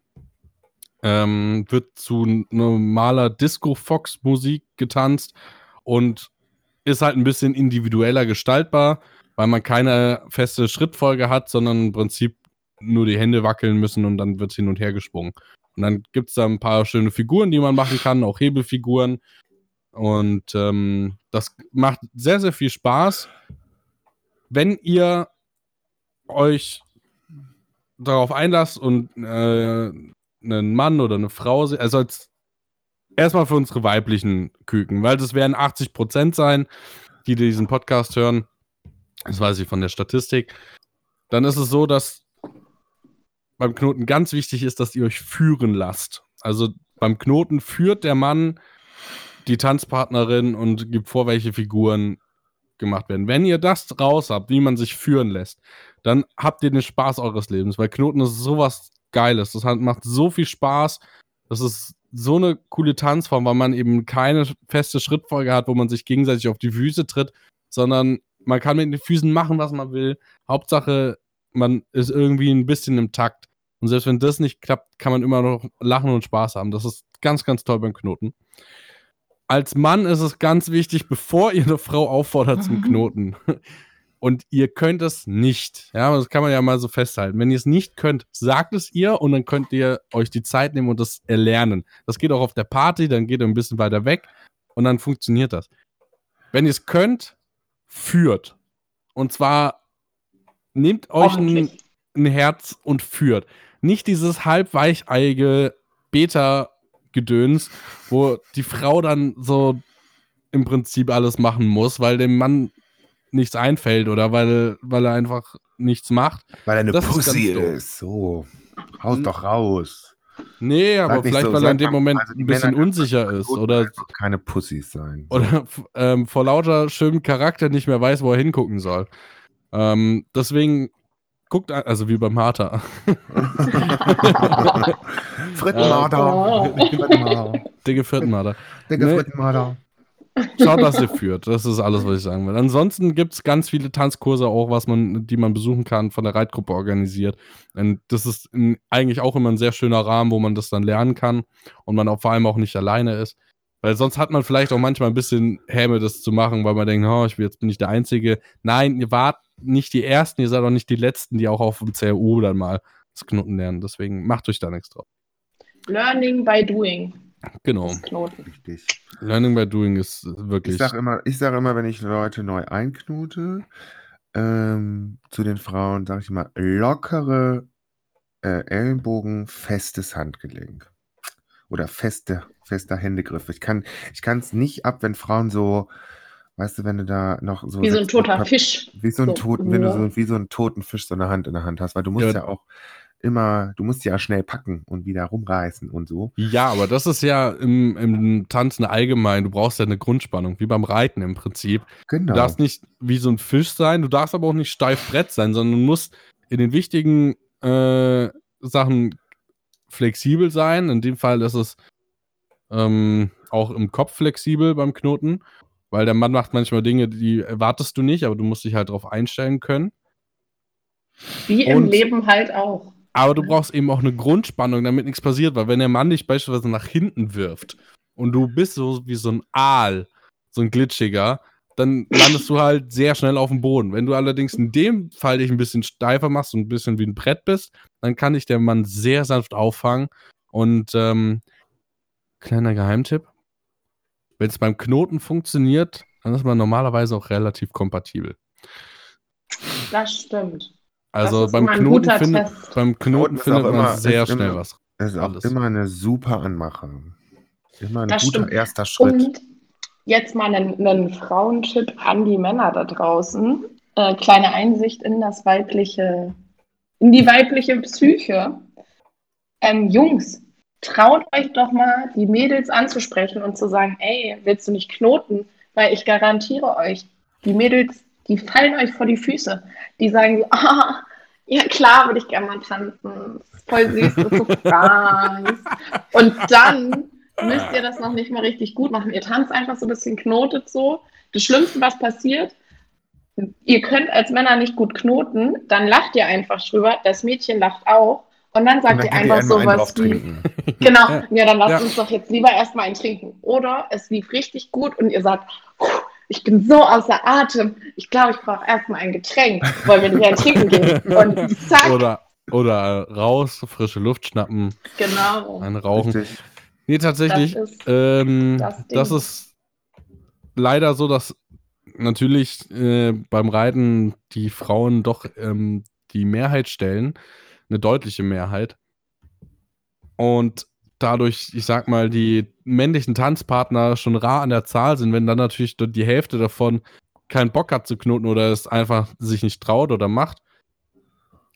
ähm, wird zu normaler Disco-Fox-Musik getanzt und ist halt ein bisschen individueller gestaltbar, weil man keine feste Schrittfolge hat, sondern im Prinzip nur die Hände wackeln müssen und dann wird hin und her gesprungen. Und dann gibt es da ein paar schöne Figuren, die man machen kann, auch Hebelfiguren. Und ähm, das macht sehr, sehr viel Spaß. Wenn ihr euch darauf einlasst und äh, einen Mann oder eine Frau, also als erstmal für unsere weiblichen Küken, weil das werden 80 Prozent sein, die diesen Podcast hören. Das weiß ich von der Statistik. Dann ist es so, dass beim Knoten ganz wichtig ist, dass ihr euch führen lasst. Also beim Knoten führt der Mann die Tanzpartnerin und gibt vor, welche Figuren gemacht werden. Wenn ihr das raus habt, wie man sich führen lässt, dann habt ihr den Spaß eures Lebens, weil Knoten ist sowas Geiles. Das macht so viel Spaß. Das ist so eine coole Tanzform, weil man eben keine feste Schrittfolge hat, wo man sich gegenseitig auf die Füße tritt, sondern man kann mit den Füßen machen, was man will. Hauptsache, man ist irgendwie ein bisschen im Takt. Und selbst wenn das nicht klappt, kann man immer noch lachen und Spaß haben. Das ist ganz, ganz toll beim Knoten. Als Mann ist es ganz wichtig, bevor ihr eine Frau auffordert zum Knoten, und ihr könnt es nicht. Ja, das kann man ja mal so festhalten. Wenn ihr es nicht könnt, sagt es ihr und dann könnt ihr euch die Zeit nehmen und das erlernen. Das geht auch auf der Party, dann geht ihr ein bisschen weiter weg und dann funktioniert das. Wenn ihr es könnt, führt. Und zwar nehmt euch ein, ein, Herz und führt. Nicht dieses halbweicheige Beta-Gedöns, wo die Frau dann so im Prinzip alles machen muss, weil dem Mann nichts einfällt oder weil, weil er einfach nichts macht. Weil er eine das Pussy ist, ist. So. Haut doch raus. Nee, aber Sag vielleicht, so, weil er in dem Moment also ein bisschen Männer unsicher ist. Oder keine Pussys sein. Oder ähm, vor lauter schönem Charakter nicht mehr weiß, wo er hingucken soll. Ähm, deswegen guckt, also wie beim Harter. Frittenmarder. Dicke Frittenmarder. Dicke Frittenmarder. Schaut, dass ihr führt. Das ist alles, was ich sagen will. Ansonsten gibt es ganz viele Tanzkurse auch, was man, die man besuchen kann, von der Reitgruppe organisiert. Und das ist ein, eigentlich auch immer ein sehr schöner Rahmen, wo man das dann lernen kann und man auch vor allem auch nicht alleine ist. Weil sonst hat man vielleicht auch manchmal ein bisschen Häme, das zu machen, weil man denkt, oh, ich bin jetzt bin ich der Einzige. Nein, ihr wart nicht die Ersten, ihr seid auch nicht die Letzten, die auch auf dem CRU dann mal das Knoten lernen. Deswegen macht euch da nichts drauf. Learning by doing. Genau. Richtig. Learning by doing ist wirklich. Ich sage immer, sag immer, wenn ich Leute neu einknote, ähm, zu den Frauen sage ich immer, lockere äh, Ellenbogen, festes Handgelenk. Oder feste, fester Händegriff. Ich kann es nicht ab, wenn Frauen so, weißt du, wenn du da noch so. Wie so ein toter Fisch. Wie so ein so, toten, wenn du so wie so einen toten Fisch so eine Hand in der Hand hast, weil du musst ja, ja auch immer, du musst ja schnell packen und wieder rumreißen und so. Ja, aber das ist ja im, im Tanzen allgemein. Du brauchst ja eine Grundspannung, wie beim Reiten im Prinzip. Genau. Du darfst nicht wie so ein Fisch sein, du darfst aber auch nicht steif Brett sein, sondern du musst in den wichtigen äh, Sachen flexibel sein. In dem Fall ist es ähm, auch im Kopf flexibel beim Knoten, weil der Mann macht manchmal Dinge, die erwartest du nicht, aber du musst dich halt darauf einstellen können. Wie und, im Leben halt auch. Aber du brauchst eben auch eine Grundspannung, damit nichts passiert, weil wenn der Mann dich beispielsweise nach hinten wirft und du bist so wie so ein Aal, so ein glitschiger, dann landest du halt sehr schnell auf dem Boden. Wenn du allerdings in dem Fall dich ein bisschen steifer machst und ein bisschen wie ein Brett bist, dann kann dich der Mann sehr sanft auffangen. Und ähm, kleiner Geheimtipp: Wenn es beim Knoten funktioniert, dann ist man normalerweise auch relativ kompatibel. Das stimmt. Also beim Knoten, findet, beim Knoten findet man immer, sehr schnell immer, was. Es ist auch Alles. immer eine super Anmache. Immer ein das guter stimmt. erster Schritt. Und jetzt mal einen, einen Frauentipp an die Männer da draußen. Äh, kleine Einsicht in das weibliche, in die weibliche Psyche. Ähm, Jungs, traut euch doch mal, die Mädels anzusprechen und zu sagen, ey, willst du nicht knoten? Weil ich garantiere euch, die Mädels die fallen euch vor die Füße. Die sagen so, ah, ja klar, würde ich gerne mal tanzen. Voll süß, das ist so Franz. Und dann müsst ihr das noch nicht mal richtig gut machen. Ihr tanzt einfach so ein bisschen, knotet so. Das Schlimmste, was passiert, ihr könnt als Männer nicht gut knoten, dann lacht ihr einfach drüber, das Mädchen lacht auch. Und dann sagt Und dann ihr einfach sowas drauf wie, trinken. genau, ja, dann lasst Ja. uns doch jetzt lieber erstmal ein trinken. Oder es lief richtig gut und ihr sagt, "Puh, ich bin so außer Atem, ich glaube, ich brauche erstmal ein Getränk, wollen wir nicht ein Trinken gehen? Und zack, Oder, oder raus, frische Luft schnappen, genau. ein Rauchen. Richtig. Nee, tatsächlich. Das ist ähm, das das, ist leider so, dass natürlich äh, beim Reiten die Frauen doch ähm, die Mehrheit stellen, eine deutliche Mehrheit. Und dadurch, ich sag mal, die männlichen Tanzpartner schon rar an der Zahl sind, wenn dann natürlich die Hälfte davon keinen Bock hat zu knoten oder es einfach sich nicht traut oder macht,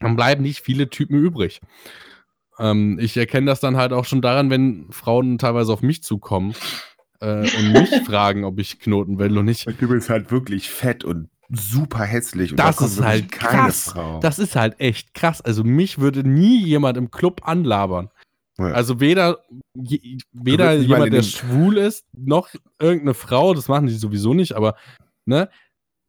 dann bleiben nicht viele Typen übrig. Ähm, ich erkenne das dann halt auch schon daran, wenn Frauen teilweise auf mich zukommen äh, und mich fragen, ob ich knoten will und ich. Und du bist halt wirklich fett und super hässlich. Und Das da ist halt krass. Frau. Das ist halt echt krass. Also mich würde nie jemand im Club anlabern. Ja. Also weder, weder mal jemand, der schwul ist, noch irgendeine Frau, das machen die sowieso nicht, aber, ne?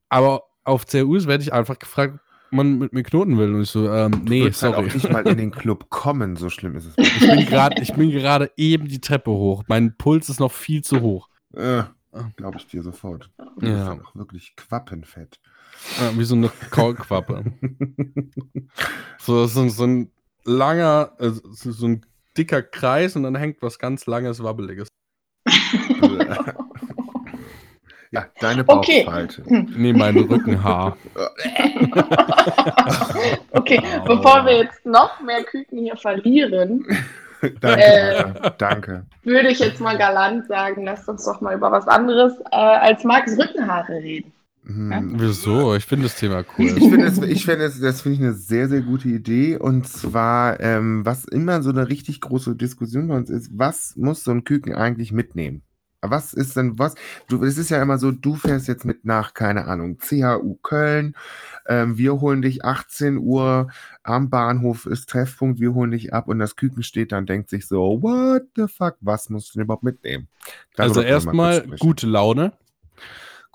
Aber auf CUs werde ich einfach gefragt, ob man mit mir knoten will. Und ich so, ähm, Du nee, würdest halt sorry. auch nicht mal in den Club kommen, so schlimm ist es. nicht. Ich bin gerade, ich bin gerade eben die Treppe hoch. Mein Puls ist noch viel zu hoch. äh, Glaube ich dir sofort. Du bist Ja. halt auch wirklich quappenfett. Ja, wie so eine Kaulquappe. so, so, so ein langer, äh, so ein dicker Kreis und dann hängt was ganz langes, wabbeliges. ja, deine Okay. Bauchfalte. Nee, mein Rückenhaar. Okay, bevor wir jetzt noch mehr Küken hier verlieren, Danke, Äh. Danke. würde ich jetzt mal galant sagen, lasst uns doch mal über was anderes äh, als Marks Rückenhaare reden. Hm. Wieso? Ich finde das Thema Ich cool. finde es, ich finde es, das finde ich eine sehr, sehr gute Idee. Und zwar, ähm, was immer so eine richtig große Diskussion bei uns ist, was muss so ein Küken eigentlich mitnehmen? Was ist denn was? Du, es ist ja immer so, du fährst jetzt mit nach, keine Ahnung, CHU Köln. Ähm, wir holen dich 18 Uhr am Bahnhof ist Treffpunkt, wir holen dich ab und das Küken steht dann, denkt sich so, what the fuck, was musst du denn überhaupt mitnehmen? Also Darüber mal erstmal gute Laune.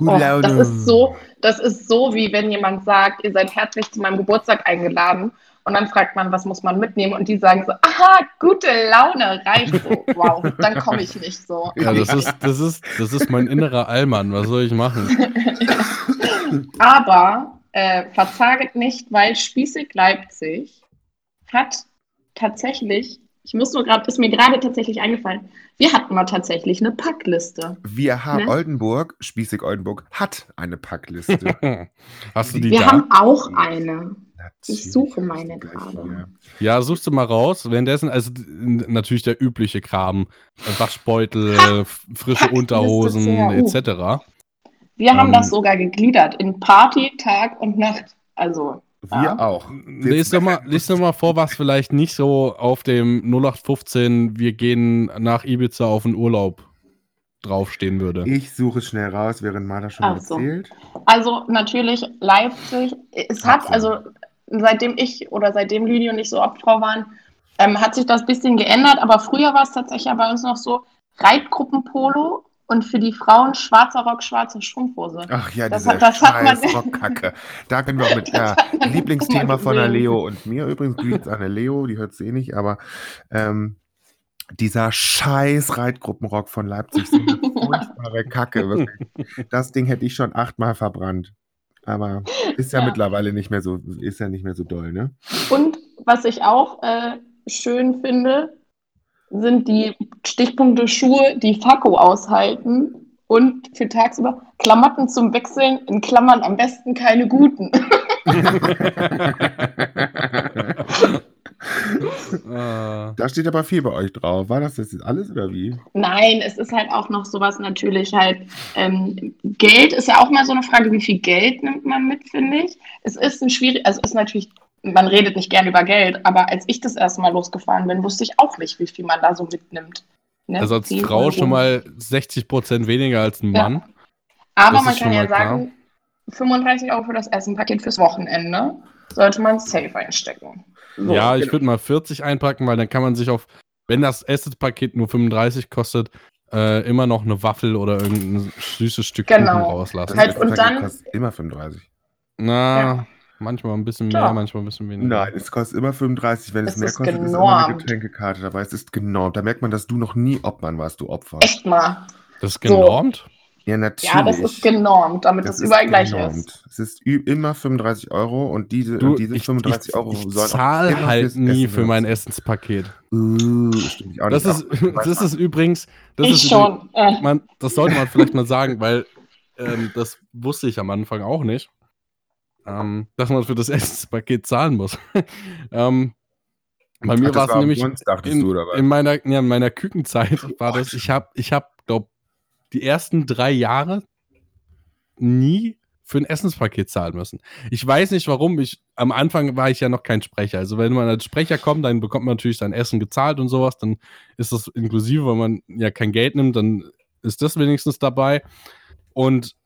Gute Oh, Laune. das ist so, das ist so, wie wenn jemand sagt, ihr seid herzlich zu meinem Geburtstag eingeladen und dann fragt man, was muss man mitnehmen und die sagen so, aha, gute Laune, reicht so. Wow, dann komme ich nicht so. Ja, das ist, das ist, das ist mein innerer Allmann. Was soll ich machen? Aber äh, verzaget nicht, weil Spießig Leipzig hat tatsächlich, ich muss nur gerade, ist mir gerade tatsächlich eingefallen, wir hatten mal tatsächlich eine Packliste. Wir haben Ne? Oldenburg, Spießig Oldenburg, hat eine Packliste. Hast du die Wir da? haben auch eine. Natürlich Ich suche meine gerade. Ja, suchst du mal raus. Währenddessen, also natürlich der übliche Kram. Waschbeutel, f- frische Packliste Unterhosen, etc. Wir haben Ähm, das sogar gegliedert in Party, Tag und Nacht. Also, Wir Ja. auch. Lies doch, mal, lies doch mal vor, was vielleicht nicht so auf dem 0815 wir gehen nach Ibiza auf den Urlaub draufstehen würde. Ich suche es schnell raus, während Martha schon Ach so. erzählt. also natürlich Leipzig. Es hat, also seitdem ich oder seitdem Lüdi und ich so Obfrau waren, ähm, hat sich das ein bisschen geändert. Aber früher war es tatsächlich ja bei uns noch so Reitgruppenpolo und für die Frauen schwarzer Rock, schwarze Strumpfhose. Ach ja, Das diese hat- das scheiß Rockkacke. Da können wir auch mit ja, Lieblingsthema von der. Leo und mir übrigens. Grüß an der Leo, die hört sie eh nicht, aber ähm, dieser scheiß Reitgruppenrock von Leipzig, so eine furchtbare Kacke, wirklich. Das Ding hätte ich schon achtmal verbrannt. Aber ist ja, Ja. mittlerweile nicht mehr so, ist ja nicht mehr so doll, ne? Und was ich auch äh, schön finde, sind die Stichpunkte Schuhe, die Fakko aushalten und für tagsüber Klamotten zum Wechseln, in Klammern am besten keine guten. Äh, Da steht aber viel bei euch drauf. War das jetzt alles oder wie? Nein, es ist halt auch noch sowas natürlich halt. Ähm, Geld ist ja auch mal so eine Frage, wie viel Geld nimmt man mit, finde ich. Es ist ein schwierig, also es ist natürlich, man redet nicht gern über Geld, aber als ich das erste Mal losgefahren bin, wusste ich auch nicht, wie viel man da so mitnimmt. Ne? also als 10 Frau Euro. schon mal 60% weniger als ein Ja. Mann. Aber Das man kann ja mal klar. sagen, 35 Euro für das Essenpaket fürs Wochenende sollte man safe einstecken. So, ja, ich genau. würde mal 40 einpacken, weil dann kann man sich auf wenn das Essenspaket nur 35 kostet, äh, immer noch eine Waffel oder irgendein süßes Stück Genau. Kuchen rauslassen. Halt, und dann- immer 35. Na, Ja. Manchmal ein bisschen mehr, Ja. manchmal ein bisschen weniger. Nein, es kostet immer 35. Wenn es, Es mehr ist kostet, ist immer eine genormt. Getränkekarte dabei. Es ist genormt. Da merkt man, dass du noch nie Obmann warst, du Opfer. Echt mal. Das ist genormt? Ja, natürlich. Ja, das ist genormt, damit Das es überall gleich genormt. ist. Es ist immer 35 Euro und diese, Du, und diese ich, 35 ich, Euro ich sollen auch zahle halt nie Essen für mein. Essenspaket. Uh, ich Das ist, das ist übrigens, das ich ist schon. Äh, man, das sollte man vielleicht mal sagen, weil ähm, das wusste ich am Anfang auch nicht, ähm, dass man für das Essenspaket zahlen muss. ähm, bei mir war es war nämlich dachtest in, in meiner, ja, in meiner Kükenzeit war Gott. das, ich habe, ich habe, glaube die ersten drei Jahre nie für ein Essenspaket zahlen müssen. Ich weiß nicht warum. Ich, am Anfang war ich ja noch kein Sprecher. Also wenn man als Sprecher kommt, dann bekommt man natürlich sein Essen gezahlt und sowas. Dann ist das inklusive, weil man ja kein Geld nimmt, dann ist das wenigstens dabei. Und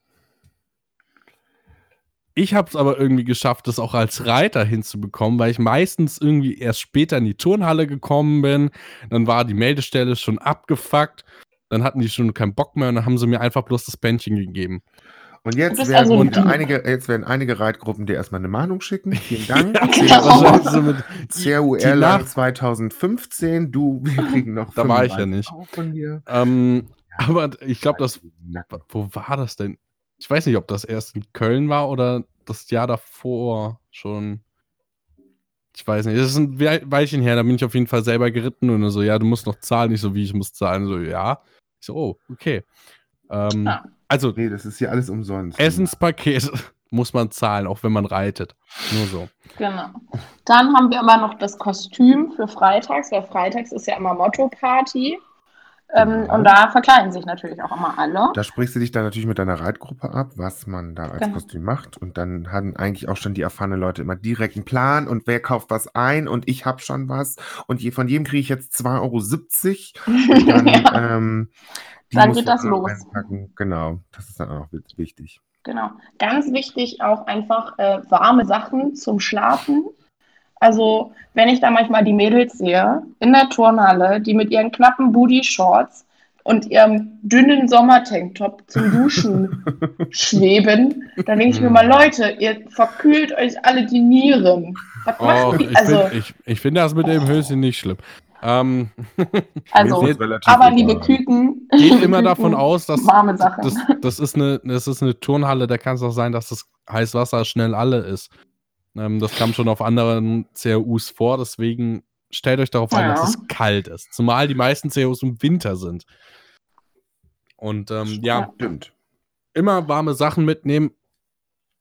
ich habe es aber irgendwie geschafft, das auch als Reiter hinzubekommen, weil ich meistens irgendwie erst später in die Turnhalle gekommen bin. Dann war die Meldestelle schon abgefuckt. Dann hatten die schon keinen Bock mehr und dann haben sie mir einfach bloß das Bändchen gegeben. Und jetzt werden, also Dieb. einige, jetzt werden einige Reitgruppen dir erstmal eine Mahnung schicken. Vielen Dank. genau. Wahrscheinlich so mit, CRU die Airline Nach- 2015. Du, wir kriegen noch Da war ich ja 35 nicht. Euro von dir. ähm, aber ich glaube, das. Wo war das denn? Ich weiß nicht, ob das erst in Köln war oder das Jahr davor schon. Ich weiß nicht. Das ist ein We- Weilchen her, da bin ich auf jeden Fall selber geritten und so, ja, du musst noch zahlen. Ich so, wie, ich muss zahlen? So, ja. Ich so, oh, okay. Ähm, Ja. Also, Nee, das ist hier alles umsonst. Essenspaket muss man zahlen, auch wenn man reitet. Nur so. Genau. Dann haben wir immer noch das Kostüm für freitags, weil freitags ist ja immer Motto-Party. Ähm. Und da verkleiden sich natürlich auch immer alle. Da sprichst du dich dann natürlich mit deiner Reitgruppe ab, was man da als Genau. Kostüm macht. Und dann haben eigentlich auch schon die erfahrenen Leute immer direkt einen Plan und wer kauft was ein und ich habe schon was. Und je, von jedem kriege ich jetzt 2,70 Euro. Und dann, ja, ähm, Dann geht das los. einpacken. Genau, das ist dann auch wi- wichtig. genau. Ganz wichtig auch einfach äh, warme Sachen zum Schlafen. Also, wenn ich da manchmal die Mädels sehe in der Turnhalle, die mit ihren knappen Booty-Shorts und ihrem dünnen Sommertanktop zum Duschen schweben, dann denke ich mir mal, Leute, ihr verkühlt euch alle die Nieren. Was Oh, machen die? ich Also, finde ich, ich find das mit dem Höschen nicht schlimm. Ähm, also aber liebe Küken, geht liebe immer davon Küken, aus, dass das, das, ist eine, das ist eine Turnhalle, da kann es auch sein, dass das Heißwasser schnell alle ist. Ähm, das kam schon auf anderen CRUs vor, deswegen stellt euch darauf ein, Ja. dass es kalt ist. Zumal die meisten CRUs im Winter sind. Und ähm, ja, Ja. Stimmt. immer warme Sachen mitnehmen.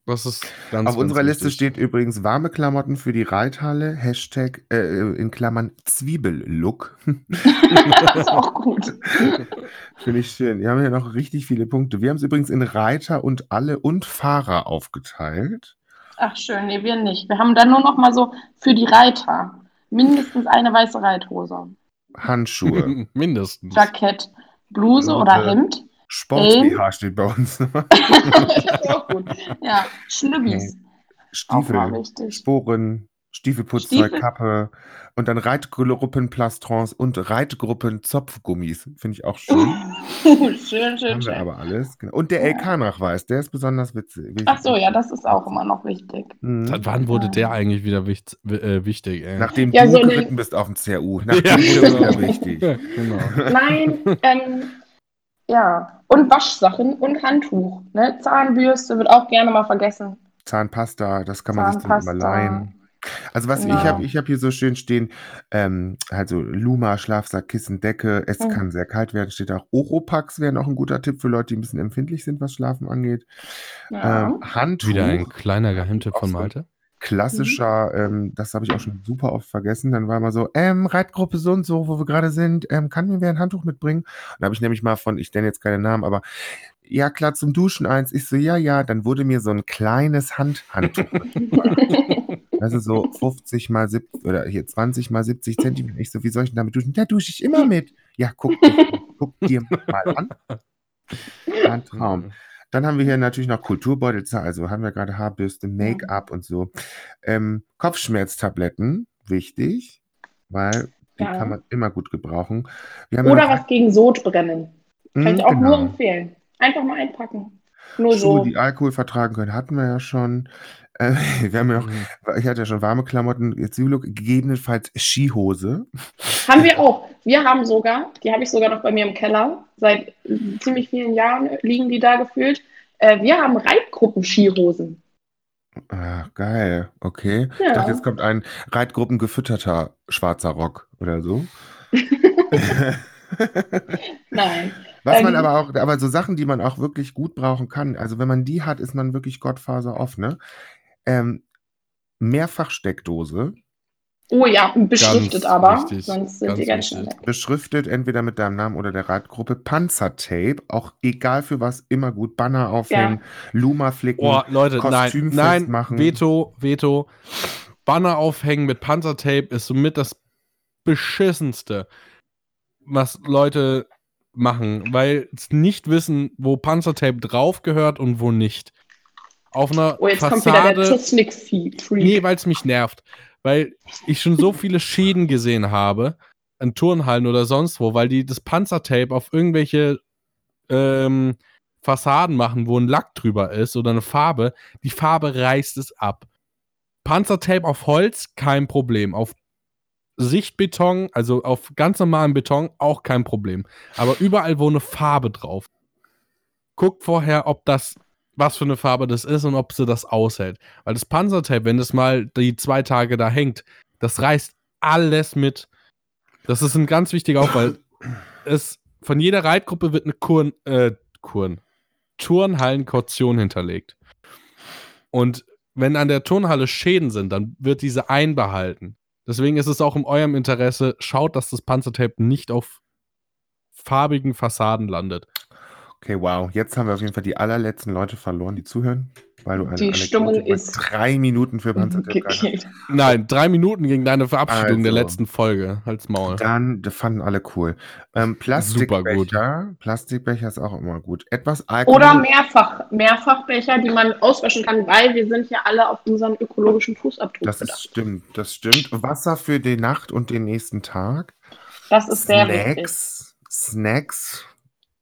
Das ist ganz Auf ganz unserer Liste wichtig. steht übrigens warme Klamotten für die Reithalle. Hashtag äh, in Klammern Zwiebellook. das ist auch gut. Finde ich schön. Wir haben hier noch richtig viele Punkte. Wir haben es übrigens in Reiter und alle und Fahrer aufgeteilt. Ach schön, nee, wir nicht. Wir haben dann nur noch mal so für die Reiter mindestens eine weiße Reithose, Handschuhe. Mindestens. Jackett, Bluse Bluse. oder Hemd. Sports-BH steht bei uns. das ist auch gut. Ja, mal Stiefel. Sporen, Stiefelputzzeug, Stiefel. Kappe und dann Reitgruppen Plastrons und Reitgruppen Zopfgummis. Finde ich auch schön. schön, schön, Haben wir schön. aber alles. Genau. Und der Ja. LK-Nachweis, der ist besonders witzig. Ach so, ja, das ist auch immer noch wichtig. Mhm. Seit wann wurde der eigentlich wieder wichtig, äh, wichtig ey? Nachdem Ja, du so geritten bist auf dem CRU. Nachdem Ja, wurde genau. wieder wichtig. Ja, genau. Nein, ähm, ja. Und Waschsachen und Handtuch. Ne? Zahnbürste wird auch gerne mal vergessen. Zahnpasta, das kann man sich dann immer Zahnpasta. leihen. Also was ich habe, ich habe hier so schön stehen, ähm, also Luma, Schlafsack, Kissen, Decke, es Mhm. kann sehr kalt werden, steht auch Oropax wäre noch ein guter Tipp für Leute, die ein bisschen empfindlich sind, was Schlafen angeht. Ja. Ähm, Handtuch, Wieder ein kleiner Geheimtipp von so. Malte. klassischer, ähm, das habe ich auch schon super oft vergessen, dann war mal so, ähm, Reitgruppe so und so, wo wir gerade sind, ähm, kann mir wer ein Handtuch mitbringen? Und da habe ich nämlich mal von, ich nenne jetzt keine Namen, aber ja klar, zum Duschen eins. Ich so, ja, ja, dann wurde mir so ein kleines Handhandtuch Also so 50 mal 70 oder hier 20 mal 70 Zentimeter. Ich so, wie soll ich denn damit duschen? Da dusche ich immer mit. Ja, guck, guck dir mal an. Ein Traum. Dann haben wir hier natürlich noch Kulturbeutel, also haben wir gerade Haarbürste, Make-up und so. Ähm, Kopfschmerztabletten, wichtig, weil die Ja. kann man immer gut gebrauchen. Ja Oder noch- was gegen Sodbrennen. Kann Hm, ich auch genau. nur empfehlen. Einfach mal einpacken. Nur Schuhe, so. die Alkohol vertragen können, hatten wir ja schon. Äh, wir haben ja auch, ich hatte ja schon warme Klamotten, jetzt gegebenenfalls Skihose. Haben wir auch. Wir haben sogar, die habe ich sogar noch bei mir im Keller. Seit äh, ziemlich vielen Jahren liegen die da gefühlt. Äh, wir haben Reitgruppen-Skihosen. Ah, geil, okay. Ich Ja. dachte, jetzt kommt ein Reitgruppen gefütterter schwarzer Rock oder so. Nein. Was man Ähm, aber auch, aber so Sachen, die man auch wirklich gut brauchen kann, also wenn man die hat, ist man wirklich Gottfaser off, ne? Ähm, Mehrfachsteckdose, Oh ja, beschriftet Ganz aber. wichtig, Sonst sind ganz die ganz schnell weg. beschriftet entweder mit deinem Namen oder der Reitgruppe, Panzertape, auch egal für was, immer gut, Banner aufhängen, Luma flicken. Oh, Leute, nein, Kostüm nein, festmachen. Veto, Veto. Banner aufhängen mit Panzertape ist somit das beschissenste, was Leute machen, weil sie nicht wissen, wo Panzertape drauf gehört und wo nicht. Auf einer Oh, jetzt kommt wieder der Fassade. Technik-Freak. Nee, weil es mich nervt. Weil ich schon so viele Schäden gesehen habe, in Turnhallen oder sonst wo, weil die das Panzertape auf irgendwelche ähm, Fassaden machen, wo ein Lack drüber ist oder eine Farbe. Die Farbe reißt es ab. Panzertape auf Holz, kein Problem. Auf Sichtbeton, also auf ganz normalem Beton, auch kein Problem. Aber überall, wo eine Farbe drauf. Guckt vorher, ob das, was für eine Farbe das ist und ob sie das aushält. Weil das Panzertape, wenn das mal die zwei Tage da hängt, das reißt alles mit. Das ist ein ganz wichtiger weil es von jeder Reitgruppe wird eine Kurn, äh, Kurn, Turnhallenkaution hinterlegt. Und wenn an der Turnhalle Schäden sind, dann wird diese einbehalten. Deswegen ist es auch in eurem Interesse, schaut, dass das Panzertape nicht auf farbigen Fassaden landet. Okay, wow. Jetzt haben wir auf jeden Fall die allerletzten Leute verloren, die zuhören, weil du eine Die Stimmung ist- drei Minuten für hast. Okay. Nein, drei Minuten gegen deine Verabschiedung der Also. letzten Folge. Halt's Maul. Dann, das fanden alle cool. Ähm, Plastikbecher. Plastikbecher ist auch immer gut. Etwas Alkohol. Oder mehrfach, Mehrfachbecher, die man auswaschen kann, weil wir sind ja alle auf unseren ökologischen Fußabdruck Das ist, bedacht. stimmt, das stimmt. Wasser für die Nacht und den nächsten Tag. Das ist sehr wichtig. Snacks.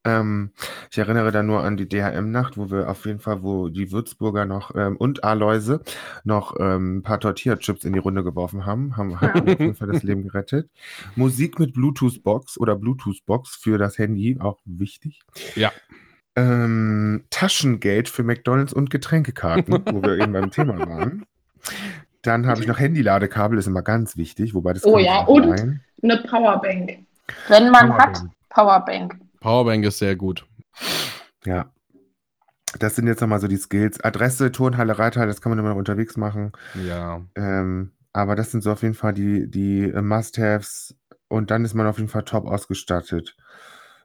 Ähm, ich erinnere da nur an die DHM-Nacht, wo wir auf jeden Fall, wo die Würzburger noch ähm, und Aloise noch ähm, ein paar Tortilla-Chips in die Runde geworfen haben, haben hat auf jeden Fall das Leben gerettet. Musik mit Bluetooth-Box oder Bluetooth-Box für das Handy, auch wichtig. Ja. Ähm, Taschengeld für McDonalds und Getränkekarten, wo wir eben beim Thema waren. Dann habe ich noch Handyladekabel, ist immer ganz wichtig, wobei das Oh ja, und- sein. Eine Powerbank. Wenn man hat, Powerbank. Powerbank. Ist sehr gut. Ja. Das sind jetzt nochmal so die Skills. Adresse, Turnhalle, Reithalle, das kann man immer noch unterwegs machen. Ja. Ähm, aber das sind so auf jeden Fall die, die äh, Must-Haves. Und dann ist man auf jeden Fall top ausgestattet.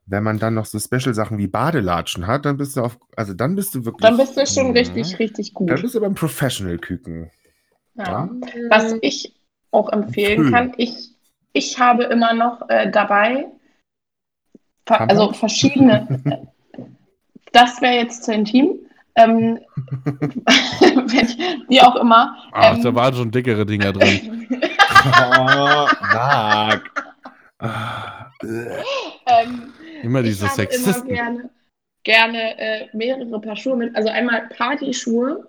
Wenn man dann noch so Special-Sachen wie Badelatschen hat, dann bist du auf, also dann bist du wirklich. Dann bist du schon Mhm. richtig, richtig Dann gut. bist du beim Professional-Küken. Ja. Was ich auch empfehlen Schön. kann, ich, ich habe immer noch äh, dabei, also verschiedene, das wäre jetzt zu intim, ähm, wie auch immer. Ach, ähm, da waren schon dickere Dinger drin. Oh. Ah, äh. ähm, Immer ich diese habe immer Sexisten. gerne, gerne äh, mehrere Paar Schuhe mit, also einmal Partyschuhe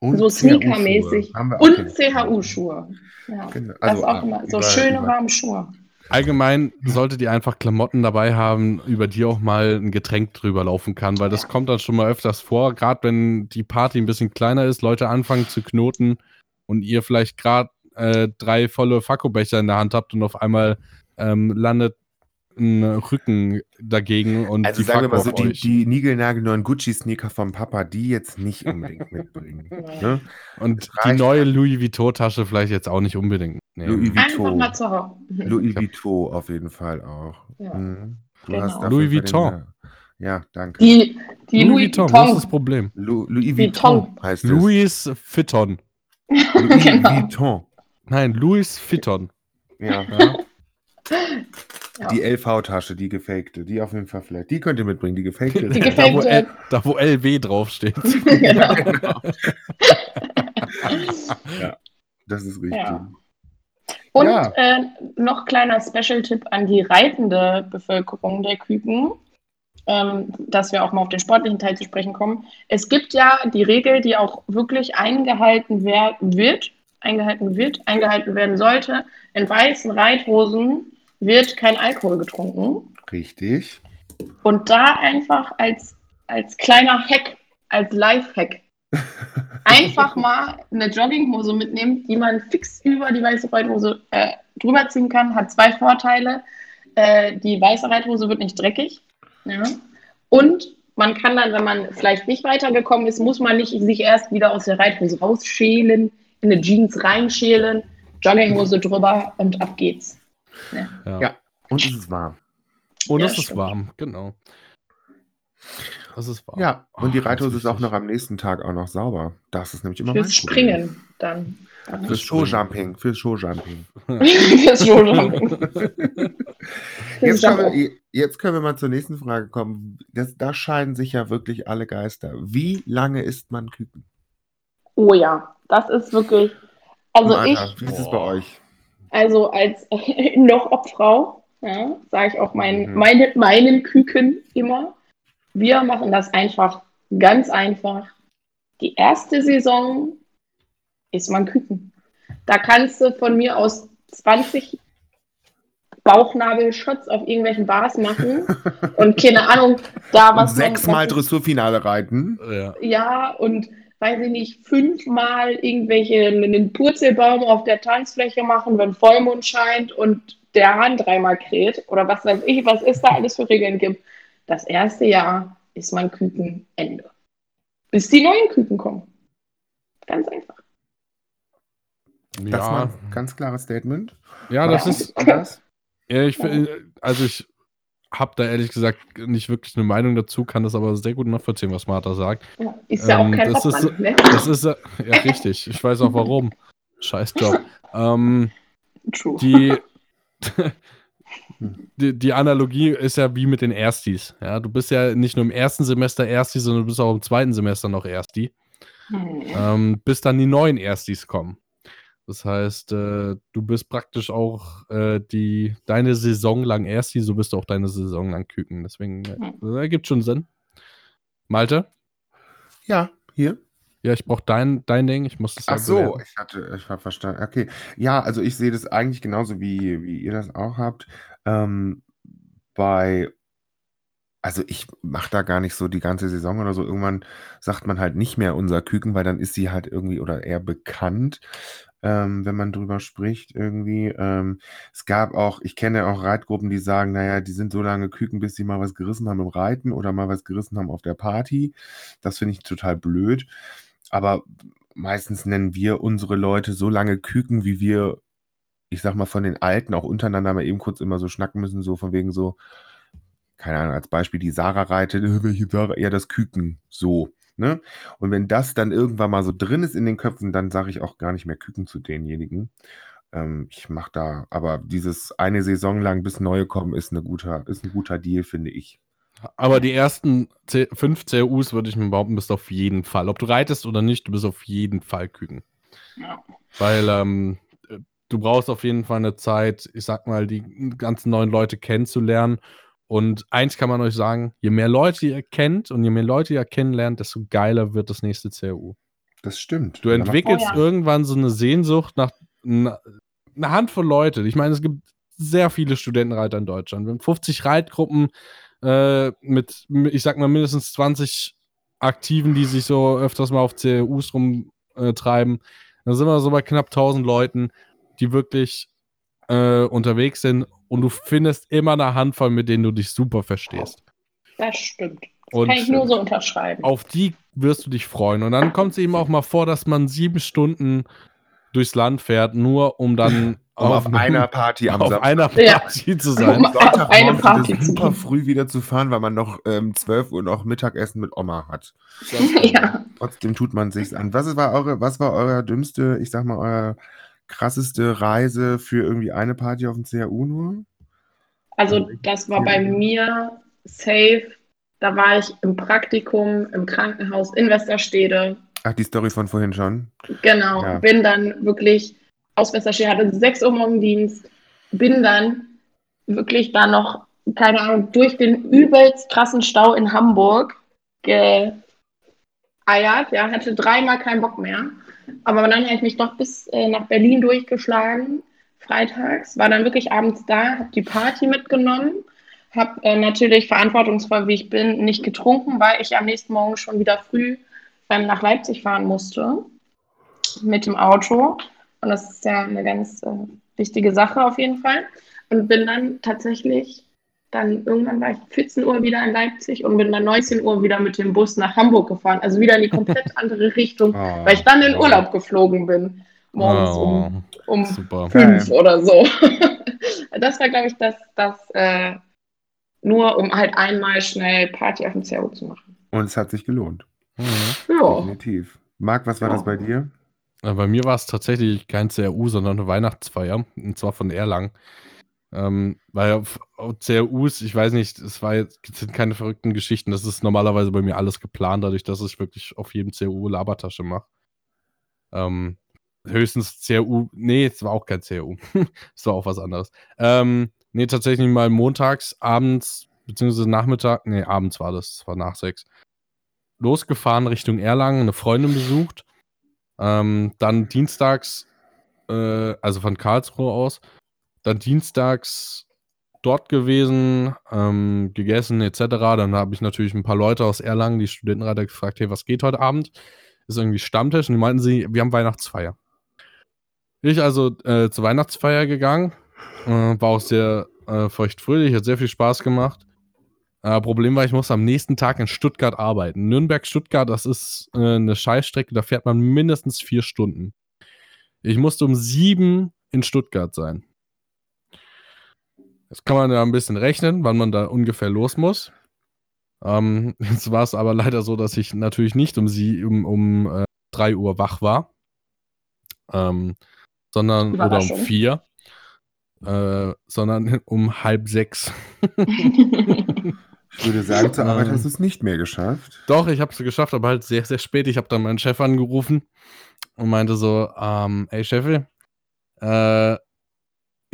Und so. Sneaker-mäßig und. CHU-Schuhe. Ja. Genau. Das Also, ist auch ah, immer so über- schöne über- warme Schuhe. Allgemein solltet ihr einfach Klamotten dabei haben, über die auch mal ein Getränk drüber laufen kann, weil das Ja. kommt dann schon mal öfters vor, gerade wenn die Party ein bisschen kleiner ist, Leute anfangen zu knoten und ihr vielleicht gerade äh, drei volle Fakko-Becher in der Hand habt und auf einmal ähm, landet ein Rücken dagegen und Also die sagen wir mal so, die, die niegelnagelneuen Gucci-Sneaker vom Papa, die jetzt nicht unbedingt mitbringen. ne? und die neue Louis Vuitton-Tasche vielleicht jetzt auch nicht unbedingt. Louis nehmen. Einfach Vuitton. mal zu Hause. Louis. Vuitton auf jeden Fall auch. Ja. Mhm. Du Genau. Louis für den- Vuitton. Ja, danke. Die, die Louis Louis Vuitton, Vuitton. was ist das Problem? Lu Louis Vuitton. Vuitton heißt es. Louis Vuitton. Louis Genau. Vuitton. Nein, Louis Vuitton. Ja. Ja. Die LV-Tasche, die gefakte, die auf jeden Fall vielleicht. Die könnt ihr mitbringen, die gefakte. Die Da wo, gefakte. L, da, wo LW draufsteht. genau. Das ist richtig. Ja. Und Ja. äh, noch kleiner Special-Tipp an die reitende Bevölkerung der Küken, ähm, dass wir auch mal auf den sportlichen Teil zu sprechen kommen. Es gibt ja die Regel, die auch wirklich eingehalten wer wird, eingehalten wird, eingehalten werden sollte. In weißen Reithosen wird kein Alkohol getrunken. Richtig. Und da einfach als, als kleiner Hack, als Live-Hack, einfach mal eine Jogginghose mitnehmen, die man fix über die weiße Reithose äh, drüber ziehen kann. Hat zwei Vorteile. Äh, die weiße Reithose wird nicht dreckig. Ja. Und man kann dann, wenn man vielleicht nicht weitergekommen ist, muss man nicht sich erst wieder aus der Reithose rausschälen, in eine Jeans reinschälen, Jogginghose drüber und ab geht's. Ja. Ja. Und es ist warm. Und Ja, es ist stimmt. warm, genau. Es ist warm. Ja, und die Reithose ist auch noch am nächsten Tag auch noch sauber. Das ist nämlich immer mein Fürs Problem. Springen dann. Fürs Showjumping. Fürs Showjumping. Fürs Showjumping. Jetzt können, wir, jetzt können wir mal zur nächsten Frage kommen. Das, da scheiden sich ja wirklich alle Geister. Wie lange isst man Küken? Oh ja, das ist wirklich. Also Im ich, Alter, Wie ist es bei euch? Also als noch Obfrau, ja, sage ich auch mein, Mhm. meine, meinen Küken immer. Wir machen das einfach ganz einfach. Die erste Saison ist man Küken. Da kannst du von mir aus 20 Bauchnabelshots auf irgendwelchen Bars machen und keine Ahnung, da was sechsmal Dressurfinale reiten. Ja. ja, und weiß ich nicht, fünfmal irgendwelche einen Purzelbaum auf der Tanzfläche machen, wenn Vollmond scheint und der Hahn dreimal kräht oder was weiß ich, was es da alles für Regeln gibt. Das erste Jahr ist mein Küken Ende. Bis die neuen Küken kommen. Ganz einfach. Das Ja, war ein ganz klares Statement. ja, das Ja. ist, Anders? ja, ich, fi- also ich habe da ehrlich gesagt nicht wirklich eine Meinung dazu, kann das aber sehr gut nachvollziehen, was Martha sagt. Ja, ist ja Ähm, auch kein das ist ne? Das ist, äh, ja richtig, ich weiß auch warum. Scheiß Job. Ähm, True. die, die, die Analogie ist ja wie mit den Erstis. Ja, du bist ja nicht nur im ersten Semester Ersti, sondern du bist auch im zweiten Semester noch Ersti, Hm. ähm, bis dann die neuen Erstis kommen. Das heißt, äh, du bist praktisch auch äh, die, deine Saison lang Ersti, so bist du auch deine Saison lang Küken. Deswegen äh, das ergibt schon Sinn. Malte? Ja, hier. Ja, ich brauche dein, dein Ding. Ich muss das Ach so, ich hatte, ich war verstanden. Okay. Ja, also ich sehe das eigentlich genauso wie, wie ihr das auch habt. Ähm, bei, also ich mache da gar nicht so die ganze Saison oder so. Irgendwann sagt man halt nicht mehr unser Küken, weil dann ist sie halt irgendwie oder eher bekannt, ähm, wenn man drüber spricht irgendwie. Ähm, es gab auch, ich kenne auch Reitgruppen, die sagen, naja, die sind so lange Küken, bis sie mal was gerissen haben im Reiten oder mal was gerissen haben auf der Party. Das finde ich total blöd. Aber meistens nennen wir unsere Leute so lange Küken, wie wir, ich sag mal, von den Alten auch untereinander mal eben kurz immer so schnacken müssen, so von wegen so, keine Ahnung, als Beispiel die Sarah reitet, welche Sarah? Ja, das Küken, so. Ne? Und wenn das dann irgendwann mal so drin ist in den Köpfen, dann sage ich auch gar nicht mehr Küken zu denjenigen. Ähm, ich mache da, aber dieses eine Saison lang bis neue kommen, ist, eine guter, ist ein guter Deal, finde ich. Aber die ersten C fünf CUs würde ich mir behaupten, bist auf jeden Fall. Ob du reitest oder nicht, du bist auf jeden Fall Küken. Ja. Weil ähm, äh, du brauchst auf jeden Fall eine Zeit, ich sag mal, die ganzen neuen Leute kennenzulernen. Und eins kann man euch sagen, je mehr Leute ihr kennt und je mehr Leute ihr kennenlernt, desto geiler wird das nächste CU. Das stimmt. Du entwickelst Oh ja. irgendwann so eine Sehnsucht nach einer eine Handvoll Leute. Ich meine, es gibt sehr viele Studentenreiter in Deutschland. Wir haben 50 Reitgruppen äh, mit, ich sag mal, mindestens 20 Aktiven, die sich so öfters mal auf CUs rumtreiben. Äh, treiben. Dann sind wir so bei knapp 1000 Leuten, die wirklich äh, unterwegs sind und du findest immer eine Handvoll, mit denen du dich super verstehst. Das stimmt. Das Und kann ich nur so unterschreiben. auf die wirst du dich freuen. Und dann kommt es eben auch mal vor, dass man sieben Stunden durchs Land fährt, nur um dann um auf einer Party am auf Samstag einer Ja. Party zu sein. Um auf eine Party wieder zu super früh wieder zu fahren, weil man noch ähm, 12 Uhr noch Mittagessen mit Oma hat. ja. Trotzdem tut man sich's an. Was war eure, was war euer dümmste, ich sag mal, euer krasseste Reise für irgendwie eine Party auf dem CAU nur? Also das war bei mir safe. Da war ich im Praktikum im Krankenhaus in Westerstede. Ach, die Story von vorhin schon. Genau. Ja. Bin dann wirklich Auswässerschere, hatte 6 Uhr morgen Dienst, bin dann wirklich da noch, keine Ahnung, durch den übelst krassen Stau in Hamburg geeiert, ja, hatte dreimal keinen Bock mehr. Aber dann habe ich mich doch bis äh, nach Berlin durchgeschlagen, freitags, war dann wirklich abends da, habe die Party mitgenommen, habe äh, natürlich verantwortungsvoll, wie ich bin, nicht getrunken, weil ich am nächsten Morgen schon wieder früh dann nach Leipzig fahren musste mit dem Auto. Und das ist ja eine ganz äh, wichtige Sache auf jeden Fall. Und bin dann tatsächlich, dann irgendwann war ich 14 Uhr wieder in Leipzig und bin dann 19 Uhr wieder mit dem Bus nach Hamburg gefahren. Also wieder in die komplett andere Richtung, oh, weil ich dann in Urlaub geflogen bin. Morgens oh, um, um fünf oder so. das war, glaube ich, das, das äh, nur um halt einmal schnell Party auf dem CRU zu machen. Und es hat sich gelohnt. Mhm. Ja. Definitiv. Marc, was war ja. das bei dir? Äh, bei mir war es tatsächlich kein CRU, sondern eine Weihnachtsfeier. Und zwar von Erlangen. Ähm, weil auf, CRUs, ich weiß nicht, es war jetzt, sind keine verrückten Geschichten. Das ist normalerweise bei mir alles geplant, dadurch, dass ich wirklich auf jedem CRU Labertasche mache. Ähm, höchstens CRU, nee, es war auch kein CRU. es war auch was anderes. Ähm, nee, tatsächlich mal montags, abends, beziehungsweise Nachmittag, nee, abends war das, es war nach sechs. Losgefahren Richtung Erlangen, eine Freundin besucht ähm, dann dienstags, äh, also von Karlsruhe aus, dann dienstags dort gewesen, ähm, gegessen etc. Dann habe ich natürlich ein paar Leute aus Erlangen, die Studentenreiter, gefragt, hey, was geht heute Abend? Ist irgendwie Stammtisch und die meinten sie, wir haben Weihnachtsfeier. Ich also äh, zur Weihnachtsfeier gegangen, äh, war auch sehr äh, feuchtfröhlich, hat sehr viel Spaß gemacht. Äh, Problem war, ich musste am nächsten Tag in Stuttgart arbeiten. Nürnberg-Stuttgart, das ist äh, eine Scheißstrecke, da fährt man mindestens vier Stunden. Ich musste um sieben in Stuttgart sein. Jetzt kann man da ein bisschen rechnen, wann man da ungefähr los muss. Ähm, jetzt war es aber leider so, dass ich natürlich nicht um, sie, um, um äh, 3 Uhr wach war, ähm, sondern oder um 4, äh, sondern um halb sechs. Ich würde sagen, zur Arbeit hast du es nicht mehr geschafft. Doch, ich habe es geschafft, aber halt sehr, sehr spät. Ich habe dann meinen Chef angerufen und meinte so, ähm, ey Chef, äh,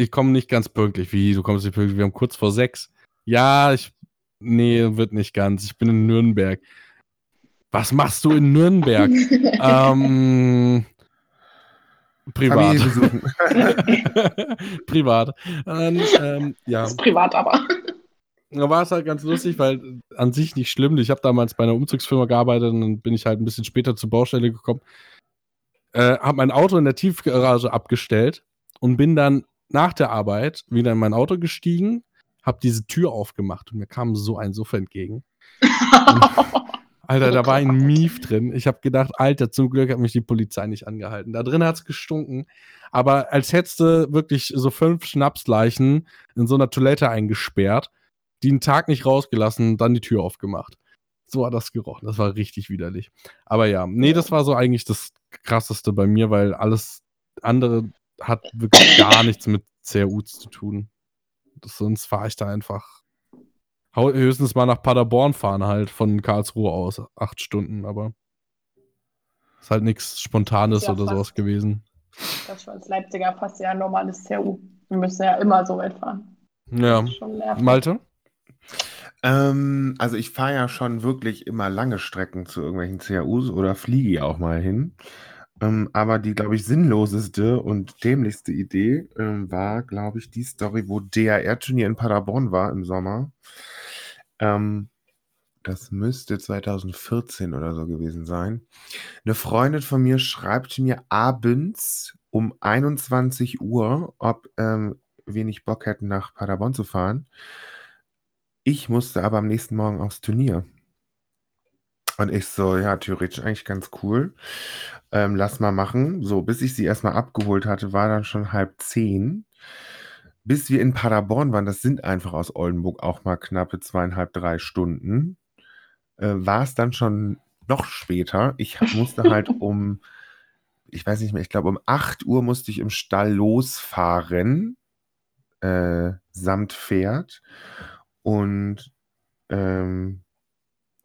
ich komme nicht ganz pünktlich. Wie, du kommst nicht pünktlich? Wir haben kurz vor sechs. Ja, ich, nee, wird nicht ganz. Ich bin in Nürnberg. Was machst du in Nürnberg? ähm, privat. privat. Und, ähm, ja. Ist privat aber. Da war es halt ganz lustig, weil an sich nicht schlimm. Ich habe damals bei einer Umzugsfirma gearbeitet und dann bin ich halt ein bisschen später zur Baustelle gekommen. Äh, habe mein Auto in der Tiefgarage abgestellt und bin dann nach der Arbeit wieder in mein Auto gestiegen, habe diese Tür aufgemacht und mir kam so ein Suff entgegen. Alter, da war ein Mief drin. Ich habe gedacht, Alter, zum Glück hat mich die Polizei nicht angehalten. Da drin hat es gestunken, aber als hättest du wirklich so fünf Schnapsleichen in so einer Toilette eingesperrt die einen Tag nicht rausgelassen, dann die Tür aufgemacht. So hat das gerochen. Das war richtig widerlich. Aber ja, nee, das war so eigentlich das krasseste bei mir, weil alles andere hat wirklich gar nichts mit CRUs zu tun. Das, sonst fahre ich da einfach höchstens mal nach Paderborn fahren, halt von Karlsruhe aus. Acht Stunden, aber ist halt nichts Spontanes ja, oder sowas gewesen. Das ist für uns Leipziger fast ja ein normales CRU. Wir müssen ja immer so weit fahren. Ja. Malte? Ähm, also ich fahre ja schon wirklich immer lange Strecken zu irgendwelchen CAUs oder fliege auch mal hin. Ähm, aber die, glaube ich, sinnloseste und dämlichste Idee ähm, war, glaube ich, die Story, wo DAR-Turnier in Paderborn war im Sommer. Ähm, das müsste 2014 oder so gewesen sein. Eine Freundin von mir schreibt mir abends um 21 Uhr, ob ähm, wir nicht Bock hätten, nach Paderborn zu fahren. Ich musste aber am nächsten Morgen aufs Turnier. Und ich so, ja, theoretisch eigentlich ganz cool. Ähm, lass mal machen. So, bis ich sie erstmal abgeholt hatte, war dann schon halb zehn. Bis wir in Paderborn waren, das sind einfach aus Oldenburg auch mal knappe zweieinhalb, drei Stunden, äh, war es dann schon noch später. Ich musste halt um, ich weiß nicht mehr, ich glaube um 8 Uhr musste ich im Stall losfahren, äh, samt Pferd. Und, ähm,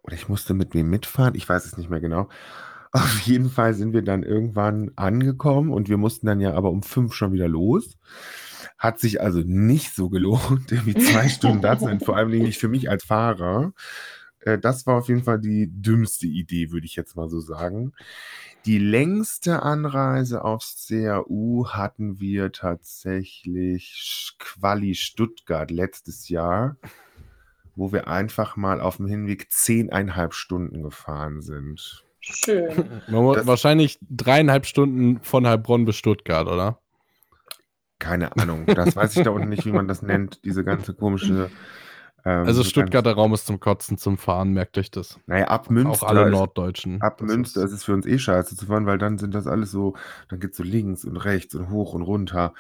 oder ich musste mit wem mitfahren, ich weiß es nicht mehr genau. Auf jeden Fall sind wir dann irgendwann angekommen und wir mussten dann ja aber um fünf schon wieder los. Hat sich also nicht so gelohnt, irgendwie zwei Stunden da zu sein, vor allem nicht für mich als Fahrer. Äh, das war auf jeden Fall die dümmste Idee, würde ich jetzt mal so sagen. Die längste Anreise aufs CAU hatten wir tatsächlich Quali Stuttgart letztes Jahr, wo wir einfach mal auf dem Hinweg zehneinhalb Stunden gefahren sind. Schön. Das- Wahrscheinlich dreieinhalb Stunden von Heilbronn bis Stuttgart, oder? Keine Ahnung, das weiß ich da unten nicht, wie man das nennt, diese ganze komische. ähm, Also so Stuttgarter Raum ist zum Kotzen, zum Fahren, merkt euch das. Naja, ab Münster. Auch alle ist- Norddeutschen. Ab Münster ist- ist es für uns eh scheiße zu fahren, weil dann sind das alles so, dann geht's so links und rechts und hoch und runter.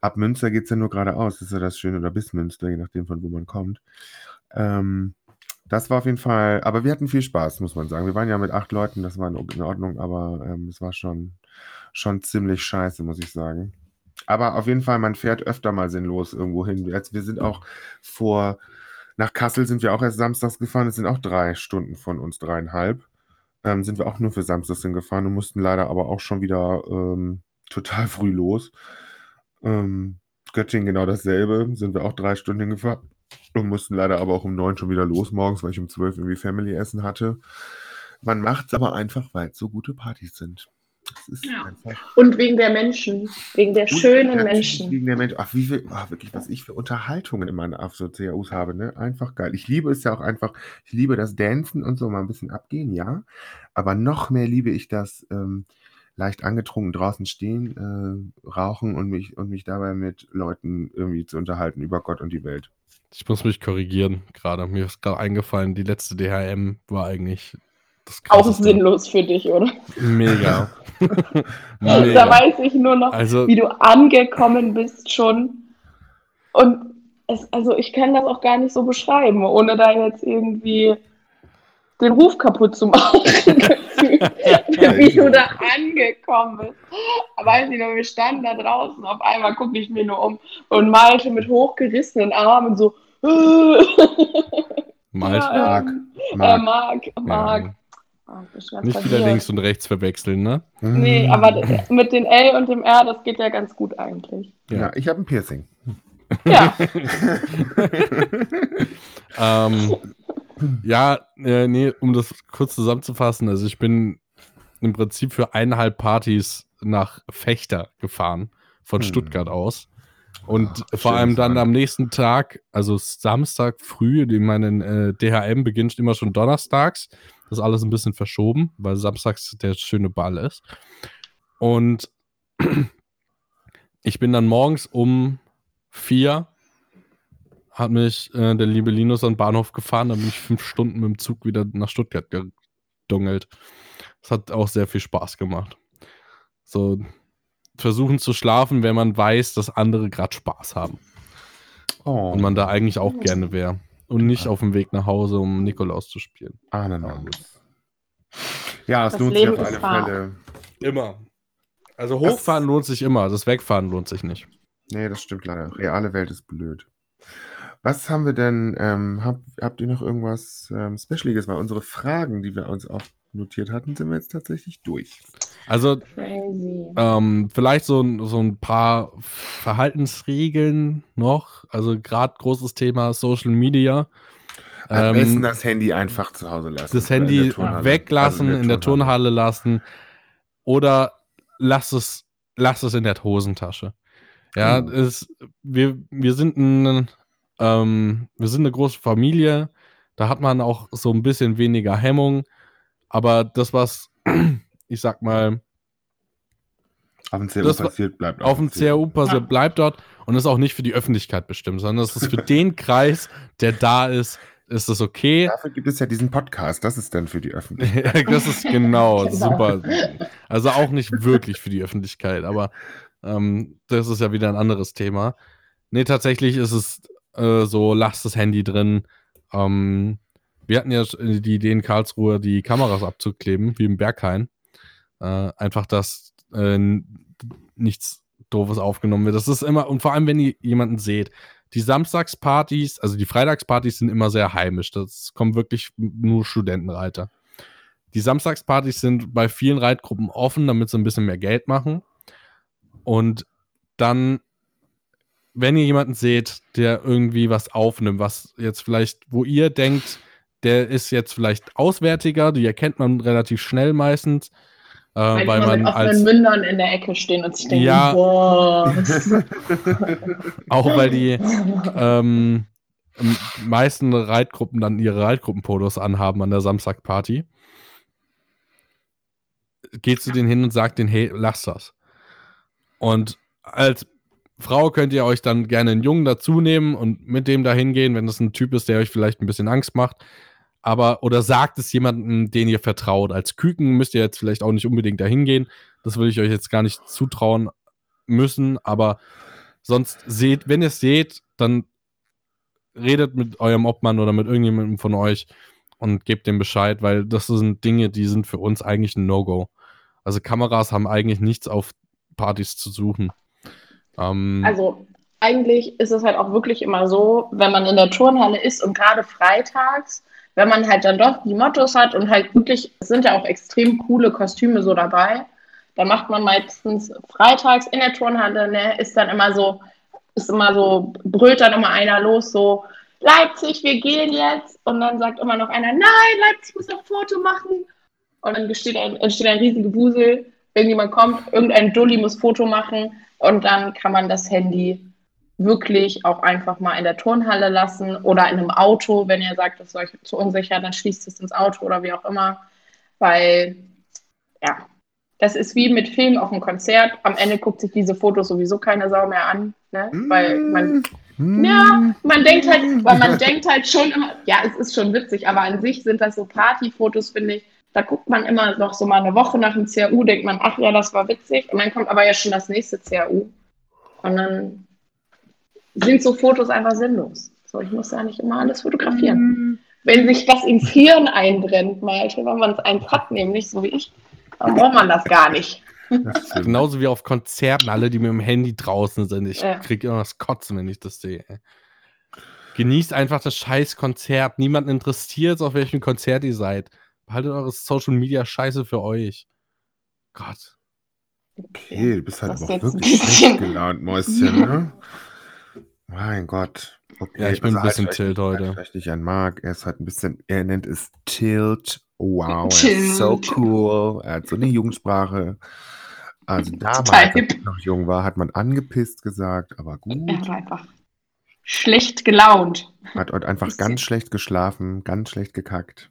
Ab Münster geht's ja nur geradeaus, das ist ja das Schöne, oder bis Münster, je nachdem von wo man kommt. Ähm, das war auf jeden Fall, aber wir hatten viel Spaß, muss man sagen. Wir waren ja mit acht Leuten, das war in Ordnung, aber ähm, es war schon, schon ziemlich scheiße, muss ich sagen. Aber auf jeden Fall, man fährt öfter mal sinnlos irgendwo hin. Wir sind auch vor, nach Kassel sind wir auch erst samstags gefahren, es sind auch drei Stunden von uns, dreieinhalb ähm, sind wir auch nur für Samstags hingefahren und mussten leider aber auch schon wieder ähm, total früh los. Ähm, Göttingen genau dasselbe, sind wir auch drei Stunden hingefahren und mussten leider aber auch um neun schon wieder los morgens, weil ich um zwölf irgendwie Family-Essen hatte. Man macht es aber einfach, weil es so gute Partys sind. Das ist Ja. einfach. Und wegen der Menschen, wegen der schönen natürlich Menschen. Wegen der Mensch. Ach, wie viel, ach, wirklich, was ich für Unterhaltungen in meinen so CAUs habe, ne? Einfach geil. Ich liebe es ja auch einfach, ich liebe das Dancen und so mal ein bisschen abgehen, ja. Aber noch mehr liebe ich das ähm, leicht angetrunken draußen stehen, äh, rauchen und mich, und mich dabei mit Leuten irgendwie zu unterhalten über Gott und die Welt. Ich muss mich korrigieren gerade. Mir ist gerade eingefallen, die letzte DHM war eigentlich das Auch sinnlos für dich, oder? Mega. Da Mega. weiß ich nur noch, Also, wie du angekommen bist schon. Und es, also ich kann das auch gar nicht so beschreiben, ohne da jetzt irgendwie den Ruf kaputt zu machen. wie du da angekommen bist. Weiß ich noch, wir standen da draußen, auf einmal gucke ich mir nur um und Malte mit hochgerissenen Armen so. Malte, Ja, Marc, ähm, äh, Marc. Marc, Marc. ja, ganz nicht wieder links und rechts verwechseln, ne? Nee, aber d- mit den L und dem R, das geht ja ganz gut eigentlich. Ja, ich habe ein Piercing. Ja, ähm, ja, äh, nee, um das kurz zusammenzufassen, also ich bin im Prinzip für eineinhalb Partys nach Fechter gefahren, von Hm. Stuttgart aus. Und Ah, vor allem dann am nächsten Tag, also Samstag früh, die meinen äh, DHM beginnt immer schon donnerstags. Das ist alles ein bisschen verschoben, weil samstags der schöne Ball ist. Und ich bin dann morgens um vier, hat mich äh, der liebe Linus an den Bahnhof gefahren, dann bin ich fünf Stunden mit dem Zug wieder nach Stuttgart gedungelt. Das hat auch sehr viel Spaß gemacht. So versuchen zu schlafen, wenn man weiß, dass andere gerade Spaß haben. Oh, Und man da eigentlich auch gerne wäre. Und nicht auf dem Weg nach Hause, um Nikolaus zu spielen. Ananas. Ja, es Das lohnt sich Leben auf ist alle wahr. Fälle. Immer. Also Das- hochfahren lohnt sich immer, das Wegfahren lohnt sich nicht. Nee, das stimmt leider. Reale Welt ist blöd. Was haben wir denn? Ähm, habt, habt ihr noch irgendwas ähm, Specialiges? Weil unsere Fragen, die wir uns auch notiert hatten, sind wir jetzt tatsächlich durch. Also crazy. ähm, vielleicht so, ein- so ein paar Verhaltensregeln noch. Also gerade großes Thema Social Media. Am Ähm, besten das Handy einfach zu Hause lassen. das in Handy der weglassen, Also in der Turnhalle lassen oder lass es, lass es in der Hosentasche. Ja, Mhm. es, wir, wir sind ein, ähm, wir sind eine große Familie, da hat man auch so ein bisschen weniger Hemmung, aber das, was, ich sag mal, Auf dem das war- passiert, bleibt auf dem CAU passiert, bleibt dort und ist auch nicht für die Öffentlichkeit bestimmt, sondern es ist für den Kreis, der da ist, ist es okay. Dafür gibt es ja diesen Podcast. Das ist dann für die Öffentlichkeit. das ist genau, Genau. super. Also auch nicht wirklich für die Öffentlichkeit, aber ähm, das ist ja wieder ein anderes Thema. Nee, tatsächlich ist es äh, so, lasst das Handy drin. Ähm, wir hatten ja sch- die Idee in Karlsruhe, die Kameras abzukleben, wie im Berghain. Äh, einfach, dass äh, nichts Doofes aufgenommen wird. Das ist immer, und vor allem, wenn ihr jemanden seht, die Samstagspartys, also die Freitagspartys sind immer sehr heimisch. Das kommen wirklich nur Studentenreiter. die Samstagspartys sind bei vielen Reitgruppen offen, damit sie ein bisschen mehr Geld machen. Und dann, wenn ihr jemanden seht, der irgendwie was aufnimmt, was jetzt vielleicht, wo ihr denkt, der ist jetzt vielleicht auswärtiger, die erkennt man relativ schnell meistens. Äh, Weil, weil man mit offenen als, Mündern in der Ecke stehen und sich denken, Ja. boah. auch weil die ähm, meisten Reitgruppen dann ihre Reitgruppenpolos anhaben an der Samstagparty, geht zu denen hin und sagt denen, hey, lass das. Und als Frau könnt ihr euch dann gerne einen Jungen dazu nehmen und mit dem da hingehen, wenn das ein Typ ist, der euch vielleicht ein bisschen Angst macht. Aber, oder sagt es jemandem, den ihr vertraut. Als Küken müsst ihr jetzt vielleicht auch nicht unbedingt dahin gehen. Das will ich euch jetzt gar nicht zutrauen müssen, aber sonst seht, wenn ihr es seht, dann redet mit eurem Obmann oder mit irgendjemandem von euch und gebt dem Bescheid, weil das sind Dinge, die sind für uns eigentlich ein No-Go. Also Kameras haben eigentlich nichts auf Partys zu suchen. Ähm, Also eigentlich ist es halt auch wirklich immer so, wenn man in der Turnhalle ist und gerade freitags, wenn man halt dann doch die Mottos hat und halt wirklich, es sind ja auch extrem coole Kostüme so dabei, dann macht man meistens freitags in der Turnhalle, ne, ist dann immer so, ist immer so, brüllt dann immer einer los, so, Leipzig, wir gehen jetzt. Und dann sagt immer noch einer, nein, Leipzig muss ein Foto machen. Und dann entsteht ein, entsteht ein riesiger Busel. Irgendjemand kommt, irgendein Dulli muss Foto machen. Und dann kann man das Handy wirklich auch einfach mal in der Turnhalle lassen oder in einem Auto, wenn ihr sagt, das ist euch zu unsicher, dann schließt es ins Auto oder wie auch immer. Weil, ja, das ist wie mit Film auf dem Konzert. Am Ende guckt sich diese Fotos sowieso keine Sau mehr an, ne? weil man Hm. ja, man denkt halt, weil man denkt halt schon immer, ja, es ist schon witzig, aber an sich sind das so Partyfotos, finde ich. Da guckt man immer noch so mal eine Woche nach dem CAU, denkt man, ach ja, das war witzig. Und dann kommt aber ja schon das nächste CAU. Und dann sind so Fotos einfach sinnlos. So, ich muss ja nicht immer alles fotografieren. Wenn sich das ins Hirn einbrennt, mal, wenn man es eins hat, nämlich so wie ich, dann braucht man das gar nicht. Das stimmt. genauso wie auf Konzerten, alle, die mit dem Handy draußen sind. Ich Ja. krieg immer das Kotzen, wenn ich das sehe. Genießt einfach das scheiß Konzert. Niemanden interessiert, auf welchem Konzert ihr seid. Behaltet eure Social Media Scheiße für euch. Gott. Okay, du bist halt aber auch wirklich schlecht gelaunt, Mäuschen, ne? Mein Gott. Okay, Ja, ich bin ein also bisschen halt tilt heute. Vielleicht nicht an Marc, er ist halt ein bisschen, er nennt es Tilt. Wow, Tilt. so cool. Er hat so eine Jugendsprache. Also damals, als ich noch jung war, hat man angepisst gesagt, aber gut. Er war einfach schlecht gelaunt. Hat heute einfach Bisschen. ganz schlecht geschlafen, ganz schlecht gekackt.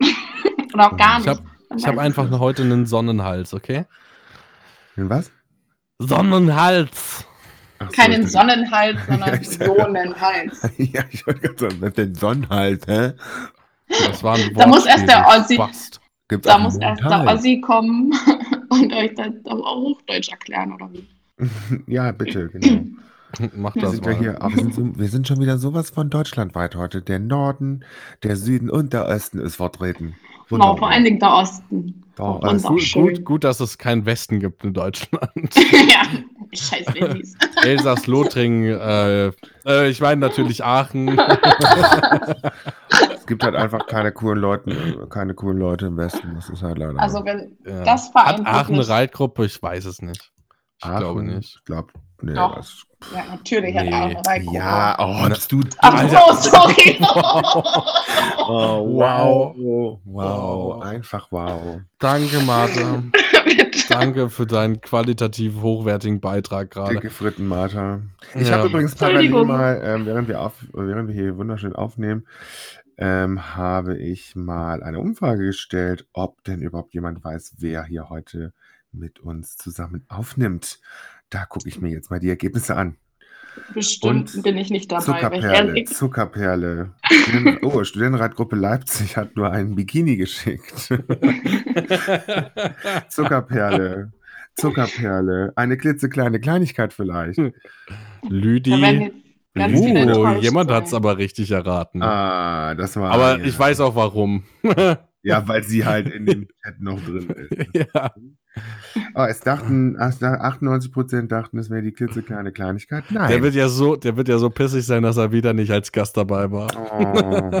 Oder auch gar Ich nicht. habe ich hab einfach heute einen Sonnenhals, okay? Und was? Sonnenhals! Ach so, Keinen ich- Sonnenhals, sondern Ja, Ionenhals. ja, ich wollte gerade sagen, was denn Sonnenhals, hä? Das war ein Da muss erst der Ossi- Da auch muss erst der? Ossi kommen und euch das auf Hochdeutsch erklären, oder wie? Ja, bitte, genau. Mach Wir das sind, mal. hier, aber wir, sind so, wir sind schon wieder sowas von deutschlandweit heute. Der Norden, der Süden und der Osten ist vertreten. Genau, vor allen Dingen der Osten. Alles auch Gut, gut, gut, dass es keinen Westen gibt in Deutschland. ja, scheiß Babys. Elsass-Lothringen, äh, äh, ich meine natürlich Aachen. Es gibt halt einfach keine coolen Leute, keine coolen Leute im Westen. Das ist halt leider. Also so. wenn Ja. das Hat Aachen eine Reitgruppe? Ich weiß es nicht. Ich Aachen, glaube nicht. Ich glaube, nee, Doch. das, Ja, natürlich hat Nee. er auch eine Reitgruppe. ja, oh, dass du. Ach so, sorry. Oh, Wow. wow. Wow. Wow. Einfach wow. Danke, Martha. Danke für deinen qualitativ hochwertigen Beitrag gerade. Dicke Fritten, Martha. Ich Ja. habe übrigens parallel mal, ähm, während, wir auf, während wir hier wunderschön aufnehmen, ähm, habe ich mal eine Umfrage gestellt, ob denn überhaupt jemand weiß, wer hier heute mit uns zusammen aufnimmt. Da gucke ich mir jetzt mal die Ergebnisse an. Bestimmt Und bin ich nicht dabei. Zuckerperle, Zuckerperle. Oh, Studentenratgruppe Leipzig hat nur einen Bikini geschickt. Zuckerperle. Zuckerperle. Eine klitzekleine Kleinigkeit vielleicht. Lüdi. Oh, jemand hat es aber richtig erraten. Ah, das war. aber ja. ich weiß auch warum. Ja, weil sie halt in dem Chat noch drin ist. ja. Oh, es dachten, ach, 98% dachten, es wäre die klitzekleine Kleinigkeit. Nein. Der wird, ja so, der wird ja so pissig sein, dass er wieder nicht als Gast dabei war. Oh.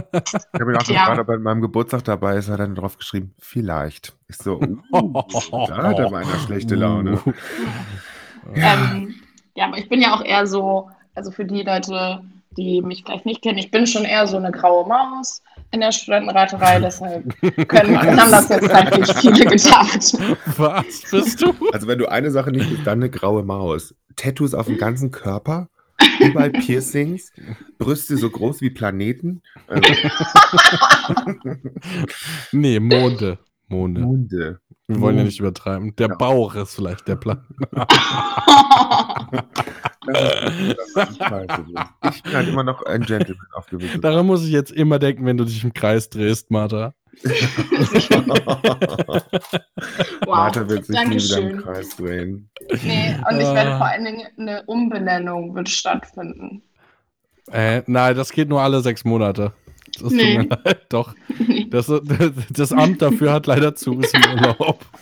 Ich habe ihn auch Tja. gerade bei meinem Geburtstag dabei ist, hat er dann drauf geschrieben, vielleicht. Ich so, uh, da hat er mal eine schlechte Laune. Uh. Ähm, ja, aber ich bin ja auch eher so, also für die Leute, die mich vielleicht nicht kennen, ich bin schon eher so eine graue Maus in der Studentenreiterei, deshalb können, haben das jetzt vielleicht viele gedacht. Was bist du? Also wenn du eine Sache nicht bist, dann eine graue Maus. Tattoos auf dem ganzen Körper, überall Piercings, Brüste so groß wie Planeten, äh, Nee, Monde. Monde. Munde. Wir wollen ja nicht übertreiben. Der Ja. Bauch ist vielleicht der Plan. Ich bin halt immer noch ein Gentleman auf gewisse Daran muss ich jetzt immer denken, wenn du dich im Kreis drehst, Martha. Wow, Martha wird sich nie wieder im Dankeschön. Kreis drehen. Nee, und ich werde Ah. vor allen Dingen eine Umbenennung wird stattfinden. Äh, nein, das geht nur alle sechs Monate. Das Nee. mir leid, doch. Das, das Amt dafür hat leider zu, ist im Urlaub.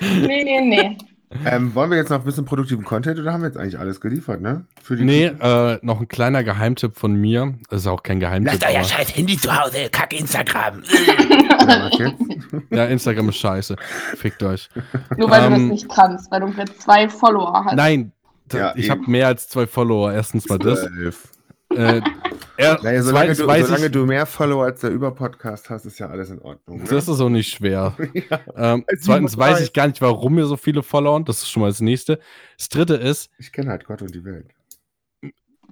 Nee, nee, nee. Ähm, wollen wir jetzt noch ein bisschen produktiven Content oder haben wir jetzt eigentlich alles geliefert, ne? Für die Nee, äh, noch ein kleiner Geheimtipp von mir. Das ist auch kein Geheimtipp. Lasst euer aber- scheiß Handy zu Hause, kack Instagram. Ja, was jetzt? Ja, Instagram ist scheiße. Fickt euch. Nur weil du das Ähm, nicht kannst, weil du jetzt zwei Follower hast. Nein, Ja, ich habe mehr als zwei Follower. Erstens mal das. Äh, er, Naja, solange, zweitens du, weiß solange ich, du mehr Follower als der Über-Podcast hast, ist ja alles in Ordnung. Ne? das ist auch nicht schwer. ja, Ähm, zweitens weiß 37. ich gar nicht, warum mir so viele Follower. Das ist schon mal das nächste. Das dritte ist, ich kenne halt Gott und die Welt.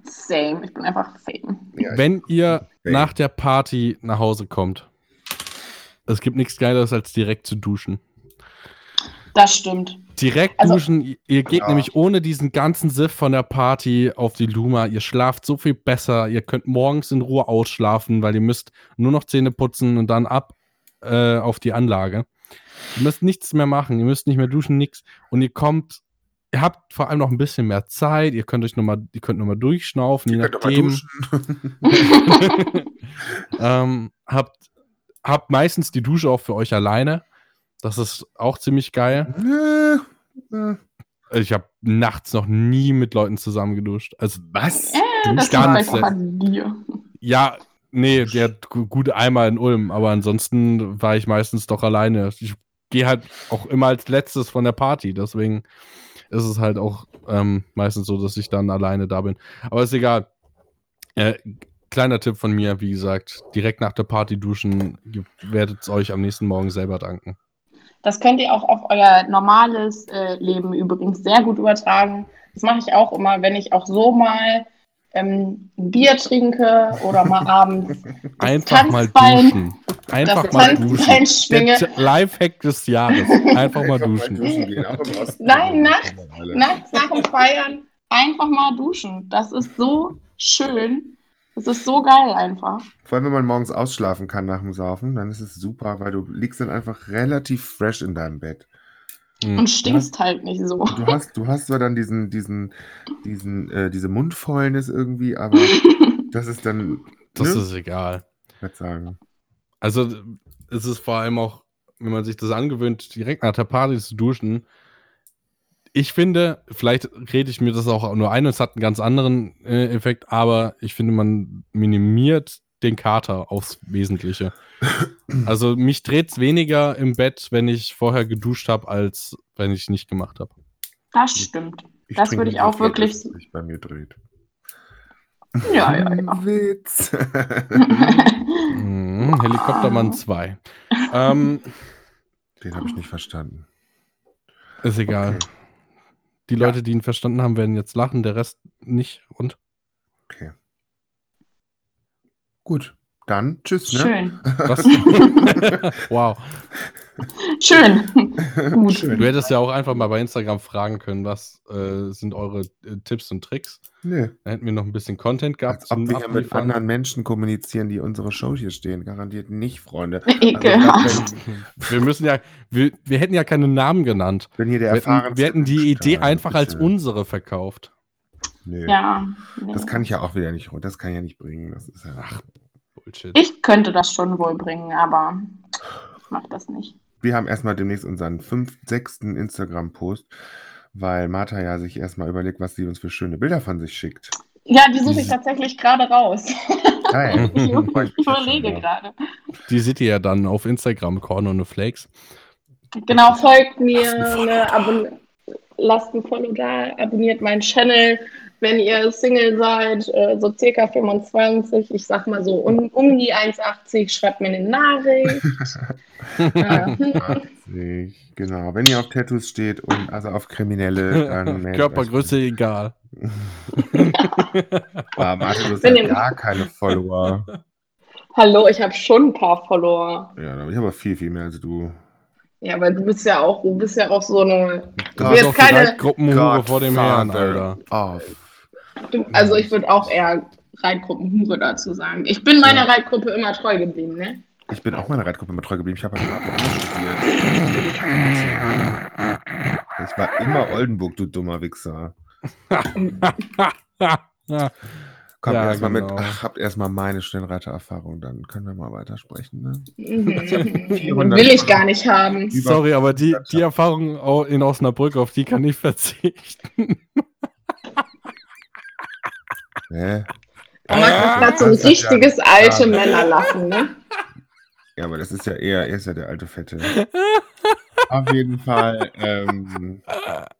Same. Ich bin einfach Fame. Ja, wenn ihr Fame. nach der Party nach Hause kommt, es gibt nichts Geileres als direkt zu duschen. Das stimmt. Direkt Also- duschen, ihr- ihr geht Ja. nämlich ohne diesen ganzen Siff von der Party auf die Luma. Ihr schlaft so viel besser. Ihr könnt morgens in Ruhe ausschlafen, weil ihr müsst nur noch Zähne putzen und dann ab äh, auf die Anlage. Ihr müsst nichts mehr machen. Ihr müsst nicht mehr duschen, nichts. Und ihr kommt, ihr habt vor allem noch ein bisschen mehr Zeit. Ihr könnt euch noch mal, ihr könnt noch mal durchschnaufen, je Könnt doch mal nachdem. duschen. ähm, habt, habt meistens die Dusche auch für euch alleine. Das ist auch ziemlich geil. Ich habe nachts noch nie mit Leuten zusammen geduscht. Also, Was? Äh, das ganz liegt an dir. ja, nee, der gut einmal in Ulm, aber ansonsten war ich meistens doch alleine. Ich gehe halt auch immer als letztes von der Party, deswegen ist es halt auch ähm, meistens so, dass ich dann alleine da bin. Aber ist egal. Äh, kleiner Tipp von mir, wie gesagt, direkt nach der Party duschen, ihr werdet es euch am nächsten Morgen selber danken. Das könnt ihr auch auf euer normales äh, Leben übrigens sehr gut übertragen. Das mache ich auch immer, wenn ich auch so mal ähm, ein Bier trinke oder mal abends Einfach mal Tanzbein- duschen. Einfach das mal Tanzbein duschen. schwinge. Der Lifehack des Jahres. Einfach mal duschen. Nein, nachts, nachts nach dem Feiern einfach mal duschen. Das ist so schön. Das ist so geil einfach. Vor allem, wenn man morgens ausschlafen kann nach dem Saufen, dann ist es super, weil du liegst dann einfach relativ fresh in deinem Bett. Hm. Und stinkst halt nicht so. Du hast, du hast zwar dann diesen, diesen, diesen, äh, diese Mundfäulnis irgendwie, aber das ist dann, Das ne? ist egal. ich würd sagen. Also es ist vor allem auch, wenn man sich das angewöhnt, direkt nach der Party zu duschen. Ich finde, vielleicht rede ich mir das auch nur ein, es hat einen ganz anderen äh, Effekt, aber ich finde, man minimiert den Kater aufs Wesentliche. Also mich dreht es weniger im Bett, wenn ich vorher geduscht habe, als wenn ich nicht gemacht habe. Das stimmt. Ich Das würde ich auch wirklich- dass es sich bei mir dreht. Ja, ja, ja. Witz. Mhm, Helikoptermann 2. ähm, Den habe ich nicht verstanden. ist egal. Okay. Die Ja. Leute, die ihn verstanden haben, werden jetzt lachen, der Rest nicht. Und Okay. Gut, dann tschüss, ne? Schön. was? wow. Schön. Gut. Schön. Du hättest ja auch einfach mal bei Instagram fragen können, was äh, sind eure äh, Tipps und Tricks. Nee, Da hätten wir noch ein bisschen Content gehabt. als ob wir mit anderen Menschen kommunizieren, die unsere Show hier stehen. Garantiert nicht, Freunde. Also, Ekelhaft. Wir müssen ja, wir, wir hätten ja keine Namen genannt. Wenn hier der Wir hätten, wir hätten die Idee einfach als unsere verkauft. Nee. Ja. nee. Das kann ich ja auch wieder nicht, das kann ich ja nicht bringen. Das ist ja, Ach, Bullshit. Ich könnte das schon wohl bringen, aber ich mach das nicht. wir haben erstmal demnächst unseren fünften, sechsten Instagram-Post, weil Martha ja sich erstmal überlegt, was sie uns für schöne Bilder von sich schickt. Ja, die suche ich tatsächlich gerade raus. Geil. Ich überlege gerade. Die seht ihr ja dann auf Instagram, Korn und Flakes. Genau, folgt mir, Lasst ein Follow ne, abon lasst ein Follow da, abonniert meinen Channel. Wenn ihr Single seid, äh, so circa 25, ich sag mal so um, um die 1,80, schreibt mir eine Nachricht. ja. 80, genau. Wenn ihr auf Tattoos steht und also auf Kriminelle, dann Körpergröße egal. euch. Ah, Martha, du ja gar keine Follower. Hallo, ich habe schon ein paar Follower. Ja, aber ich habe viel, viel mehr als du. Ja, aber du bist ja auch, du bist ja auch so eine. Du bist auf keine. Gruppenhure vor dem Herrn, Alter. of. Also ich würde auch eher Reitgruppenhure dazu sagen. Ich bin meiner Reitgruppe immer treu geblieben, ne? Ich bin auch meiner Reitgruppe immer treu geblieben. Ich habe halt immer studiert. Ich war immer Oldenburg, du dummer Wichser. Kommt Ja, erstmal genau. mit, ach, habt erstmal meine Stellenreitererfahrung, dann können wir mal weitersprechen. Ne? Mhm. 400 Will ich gar nicht haben. Sorry, aber die, die Erfahrung in Osnabrück, auf die kann ich verzichten. Hä? Und man Ah, so ein das hat ja- richtiges alte ja. Männerlachen, ne? Ja, aber das ist ja eher, er ist ja der alte Fette. Auf jeden Fall ähm,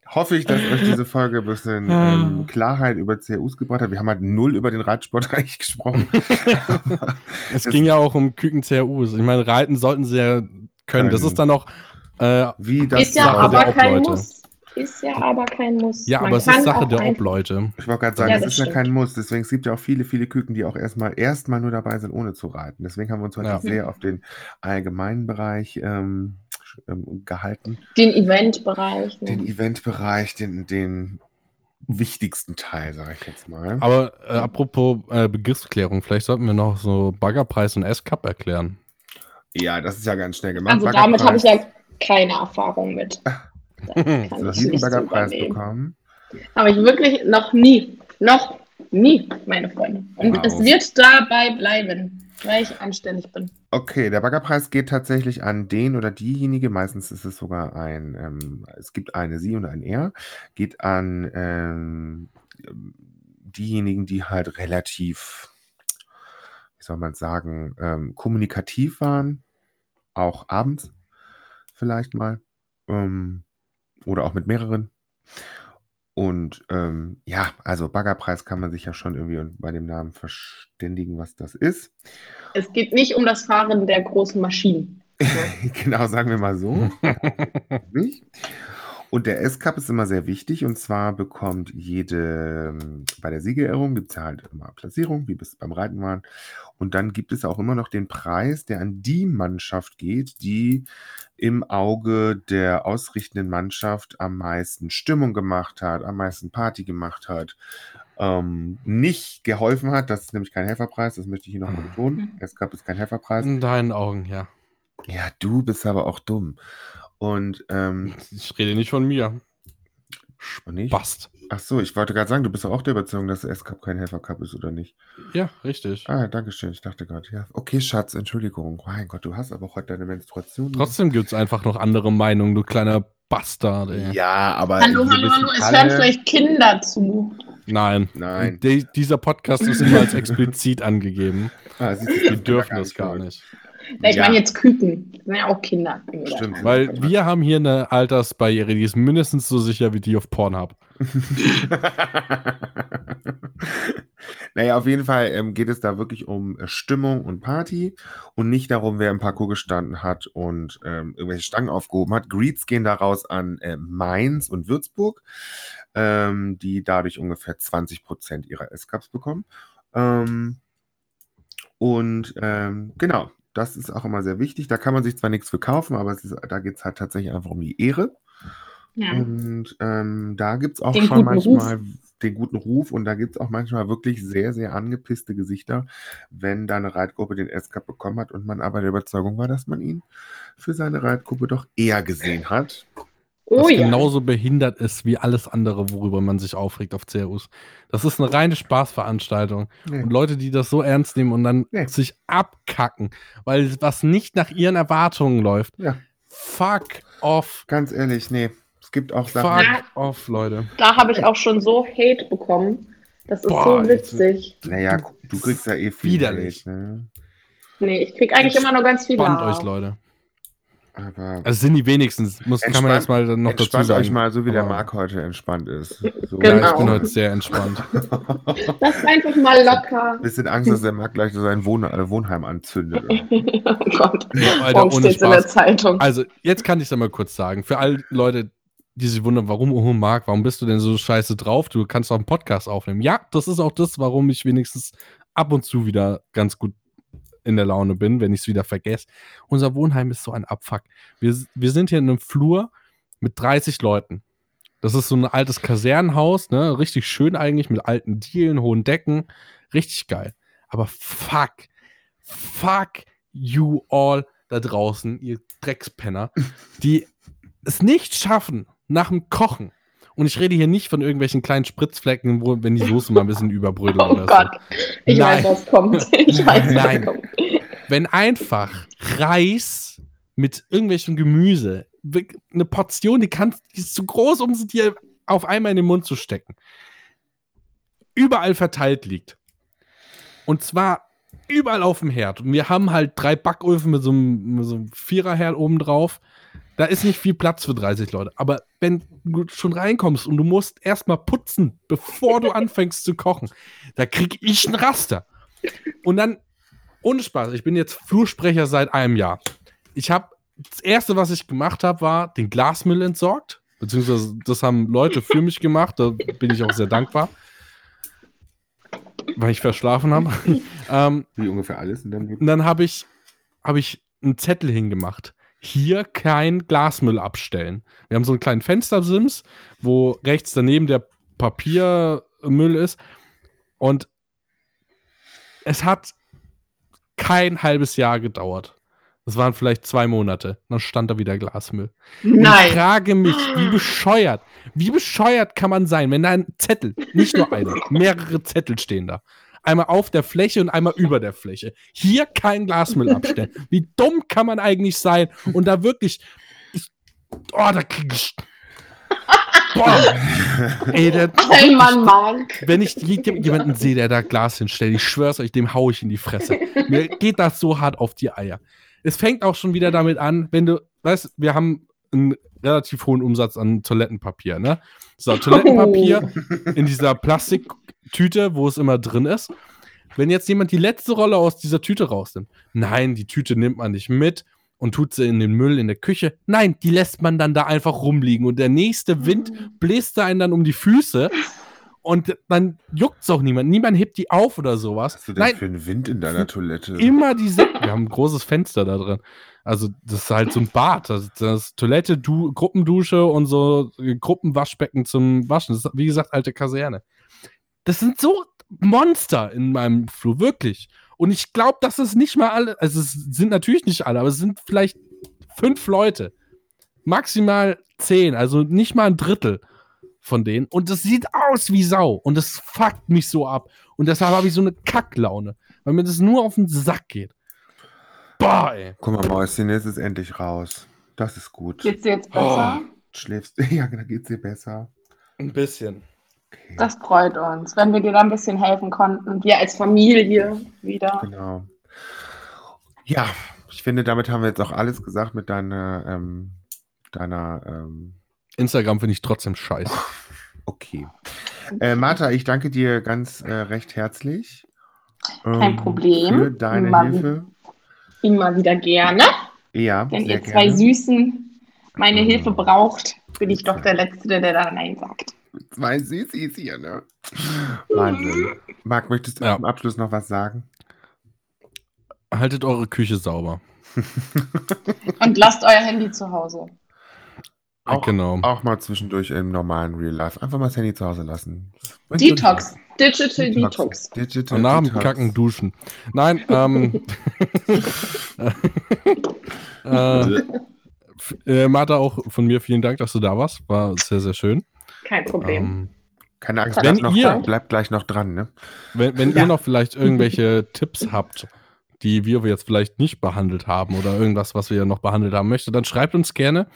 hoffe ich, dass euch diese Folge ein bisschen ähm, Klarheit über CRUs gebracht hat. Wir haben halt null über den Reitsport eigentlich gesprochen. Es ging ja auch um Küken-CRUs. Ich meine, reiten sollten sie ja können. Das ist dann noch. Äh, Wie das Ist ja aber kein. Muss. Ist ja aber kein Muss. ja, Man aber es ist Sache der Obleute. Ich wollte gerade sagen, Ja, das das ist ja stimmt. kein Muss. Deswegen es gibt ja auch viele, viele Küken, die auch erstmal erstmal nur dabei sind, ohne zu reiten. Deswegen haben wir uns heute Ja. sehr auf den allgemeinen Bereich ähm, ähm, gehalten. Den Eventbereich. Den Ne? Eventbereich, den, den wichtigsten Teil, sage ich jetzt mal. Aber äh, apropos äh, Begriffsklärung, vielleicht sollten wir noch so Baggerpreis und S-Cup erklären. Ja, das ist ja ganz schnell gemacht. Also damit habe ich ja keine Erfahrung mit. Da Hast kann du noch ich nie den nichts Baggerpreis übernehmen. bekommen? Habe ich wirklich noch nie. Noch nie, meine Freunde. Und Wow. es wird dabei bleiben, weil ich anständig bin. Okay, der Baggerpreis geht tatsächlich an den oder diejenige, meistens ist es sogar ein, ähm, es gibt eine Sie und ein Er, geht an ähm, diejenigen, die halt relativ, wie soll man sagen, ähm, kommunikativ waren, auch abends vielleicht mal ähm, oder auch mit mehreren. Und ähm, ja, also Baggerpreis kann man sich ja schon irgendwie bei dem Namen verständigen, was das ist. Es geht nicht um das Fahren der großen Maschinen. genau, sagen wir mal so. Und der S-Cup ist immer sehr wichtig und zwar bekommt jede, bei der Siegerehrung gibt es halt immer Platzierung, wie bis beim Reiten waren. Und dann gibt es auch immer noch den Preis, der an die Mannschaft geht, die im Auge der ausrichtenden Mannschaft am meisten Stimmung gemacht hat, am meisten Party gemacht hat, ähm, nicht geholfen hat. Das ist nämlich kein Helferpreis, das möchte ich hier nochmal betonen. S-Cup ist kein Helferpreis. In deinen Augen, ja. Ja, du bist aber auch dumm. Und ähm, Ich rede nicht von mir. nicht? Bast. Ach so, ich wollte gerade sagen, du bist doch auch der Überzeugung, dass der S-Cup kein Helfercup ist, oder nicht? Ja, richtig. Ah, danke schön. Ich dachte gerade, ja. Okay, Schatz, Entschuldigung. Mein Gott, du hast aber auch heute deine Menstruation. Trotzdem gibt es einfach noch andere Meinungen, du kleiner Bastard, ey. Ja, aber. Hallo, hallo, hallo, es hören vielleicht Kinder zu. Nein. Nein. Die, dieser Podcast ist immer als explizit angegeben. Ah, ist dürfen gar das gar nicht. Ja, ich Ja. meine jetzt Küken. Das sind ja auch Kinder. Stimmt. Weil wir haben hier eine Altersbarriere, die ist mindestens so sicher wie die auf Pornhub. naja, auf jeden Fall ähm, geht es da wirklich um äh, Stimmung und Party und nicht darum, wer im Parcours gestanden hat und ähm, irgendwelche Stangen aufgehoben hat. Greets gehen daraus an äh, Mainz und Würzburg, ähm, die dadurch ungefähr 20% ihrer S-Cups bekommen. Ähm, und ähm, genau, das ist auch immer sehr wichtig. Da kann man sich zwar nichts für kaufen, aber es ist, da geht es halt tatsächlich einfach um die Ehre. Ja. Und ähm, da gibt es auch Den schon manchmal den guten Ruf und da gibt es auch manchmal wirklich sehr, sehr angepisste Gesichter, wenn da eine Reitgruppe den S-Cup bekommen hat und man aber der Überzeugung war, dass man ihn für seine Reitgruppe doch eher gesehen hat. Oh was ja. genauso behindert ist wie alles andere, worüber man sich aufregt auf CRUs. Das ist eine reine Spaßveranstaltung. Nee. Und Leute, die das so ernst nehmen und dann Nee. sich abkacken, weil was nicht nach ihren Erwartungen läuft, Ja. Fuck off. Ganz ehrlich, nee. Es gibt auch Sachen. Fuck off, Leute. Da habe ich auch schon so Hate bekommen. Das ist Boah, so jetzt- witzig. Naja, du kriegst ja eh viel Widerlich. Hate, ne? Nee, ich krieg eigentlich immer nur ganz viele. Spannt euch, Leute. Aber Also es sind die wenigstens. Muss, kann man Entspannt- erstmal dann noch dazu entspannt sagen. euch mal, so wie der Aber- Marc heute entspannt ist. So. Ja, ich Genau. bin heute sehr entspannt. Lass einfach mal locker. Bisschen Angst, dass der Marc gleich so sein Wohn äh, Wohnheim anzündet. oh Gott. Alter, Morgen ohne steht's in der Spaß. Zeitung. Also, jetzt kann ich es mal kurz sagen. Für alle Leute, die sich wundern, warum, oh Marc, warum bist du denn so scheiße drauf? Du kannst doch einen Podcast aufnehmen. Ja, das ist auch das, warum ich wenigstens ab und zu wieder ganz gut in der Laune bin, wenn ich es wieder vergesse. Unser Wohnheim ist so ein Abfuck. Wir, wir sind hier in einem Flur mit 30 Leuten. Das ist so ein altes Kasernenhaus, ne? Richtig schön eigentlich mit alten Dielen, hohen Decken. Richtig geil. Aber fuck, fuck you all da draußen, ihr Dreckspenner, die es nicht schaffen nach dem Kochen. Und ich rede hier nicht von irgendwelchen kleinen Spritzflecken, wo, wenn die Soße mal ein bisschen überbrödelt Oh oder Gott. Ich Nein. weiß, was kommt. Ich weiß, Nein. was kommt. so. Wenn einfach Reis mit irgendwelchem Gemüse, eine Portion, die, kannst, die ist zu groß, um sie dir auf einmal in den Mund zu stecken, überall verteilt liegt. Und zwar überall auf dem Herd. Und wir haben halt drei Backöfen mit so einem, mit so einem Viererherd oben drauf. Da ist nicht viel Platz für 30 Leute. Aber wenn du schon reinkommst und du musst erstmal putzen, bevor du anfängst zu kochen, da krieg ich ein Raster. Und dann, ohne Spaß, ich bin jetzt Flursprecher seit einem Jahr. Ich habe, das erste, was ich gemacht habe, war den Glasmüll entsorgt. Beziehungsweise das haben Leute für mich gemacht. Da bin ich auch sehr dankbar. Weil ich verschlafen habe. ähm, Wie ungefähr alles in deinem und Leben. dann habe ich, hab ich einen Zettel hingemacht. Hier kein Glasmüll abstellen. Wir haben so einen kleinen Fenstersims, wo rechts daneben der Papiermüll ist. Und es hat kein halbes Jahr gedauert. Das waren vielleicht zwei Monate. Dann stand da wieder Glasmüll. Und Ich Nein. frage mich, wie bescheuert, wie bescheuert kann man sein, wenn da ein Zettel, nicht nur einer, mehrere Zettel stehen da. Einmal auf der Fläche und einmal über der Fläche. Hier kein Glasmüll abstellen. Wie dumm kann man eigentlich sein? Und da wirklich. Ich, oh, da krieg ich. Boah. Ey, der, Ein Mann, Mark. wenn ich je- jemanden sehe, der da Glas hinstellt, ich schwör's euch, dem hau ich in die Fresse. Mir geht das so hart auf die Eier. Es fängt auch schon wieder damit an, wenn du, weißt, wir haben einen relativ hohen Umsatz an Toilettenpapier, ne? So, Toilettenpapier in dieser Plastiktüte, wo es immer drin ist. Wenn jetzt jemand die letzte Rolle aus dieser Tüte rausnimmt, nein, die Tüte nimmt man nicht mit und tut sie in den Müll in der Küche. Nein, die lässt man dann da einfach rumliegen und der nächste Wind bläst da einen dann um die Füße und dann juckt es auch niemand. Niemand hebt die auf oder sowas. Was hast du denn Nein, für einen Wind in deiner Toilette? immer diese. Wir haben ein großes Fenster da drin. Also, das ist halt so ein Bad. Das, das ist Toilette, du, Gruppendusche und so Gruppenwaschbecken zum Waschen. Das ist, wie gesagt, alte Kaserne. Das sind so Monster in meinem Flur, wirklich. Und ich glaube, dass es nicht mal alle, also es sind natürlich nicht alle, aber es sind vielleicht fünf Leute. Maximal zehn, also nicht mal ein Drittel von denen. Und das sieht aus wie Sau. Und das fuckt mich so ab. Und deshalb habe ich so eine Kacklaune, weil mir das nur auf den Sack geht. Boah, ey. Guck mal, Mäuschen, jetzt ist endlich raus. Das ist gut. Geht's dir jetzt besser? Schläfst. Ja, da geht's dir besser. Ein bisschen. Okay. Das freut uns, wenn wir dir da ein bisschen helfen konnten. Wir als Familie wieder. Genau. Ja, ich finde, damit haben wir jetzt auch alles gesagt mit deiner, ähm, deiner, ähm, Instagram finde ich trotzdem scheiße. okay. Äh, Martha, ich danke dir ganz äh, recht herzlich. Kein ähm, Problem. Für deine Mann. Hilfe. Immer wieder gerne. Ja, Wenn sehr ihr zwei gerne. Süßen meine Mhm. Hilfe braucht, bin ich doch der Letzte, der da Nein sagt. Zwei Süßis hier, ne? Wahnsinn. Marc, möchtest du Ja. zum Abschluss noch was sagen? Haltet eure Küche sauber. Und lasst euer Handy zu Hause. Auch- genau. Auch mal zwischendurch im normalen Real Life. Einfach mal das Handy zu Hause lassen. Detox. Digital Detox. Digital Und nach dem. Kacken duschen. Nein, ähm. äh, äh, Martha, auch von mir vielen Dank, dass du da warst. War sehr, sehr schön. Kein Problem. Ähm, Keine Angst, Wenn bleibt, noch ihr- bleibt gleich noch dran, ne? wenn wenn Ja. ihr noch vielleicht irgendwelche Tipps habt, die wir jetzt vielleicht nicht behandelt haben oder irgendwas, was wir noch behandelt haben möchte, dann schreibt uns gerne.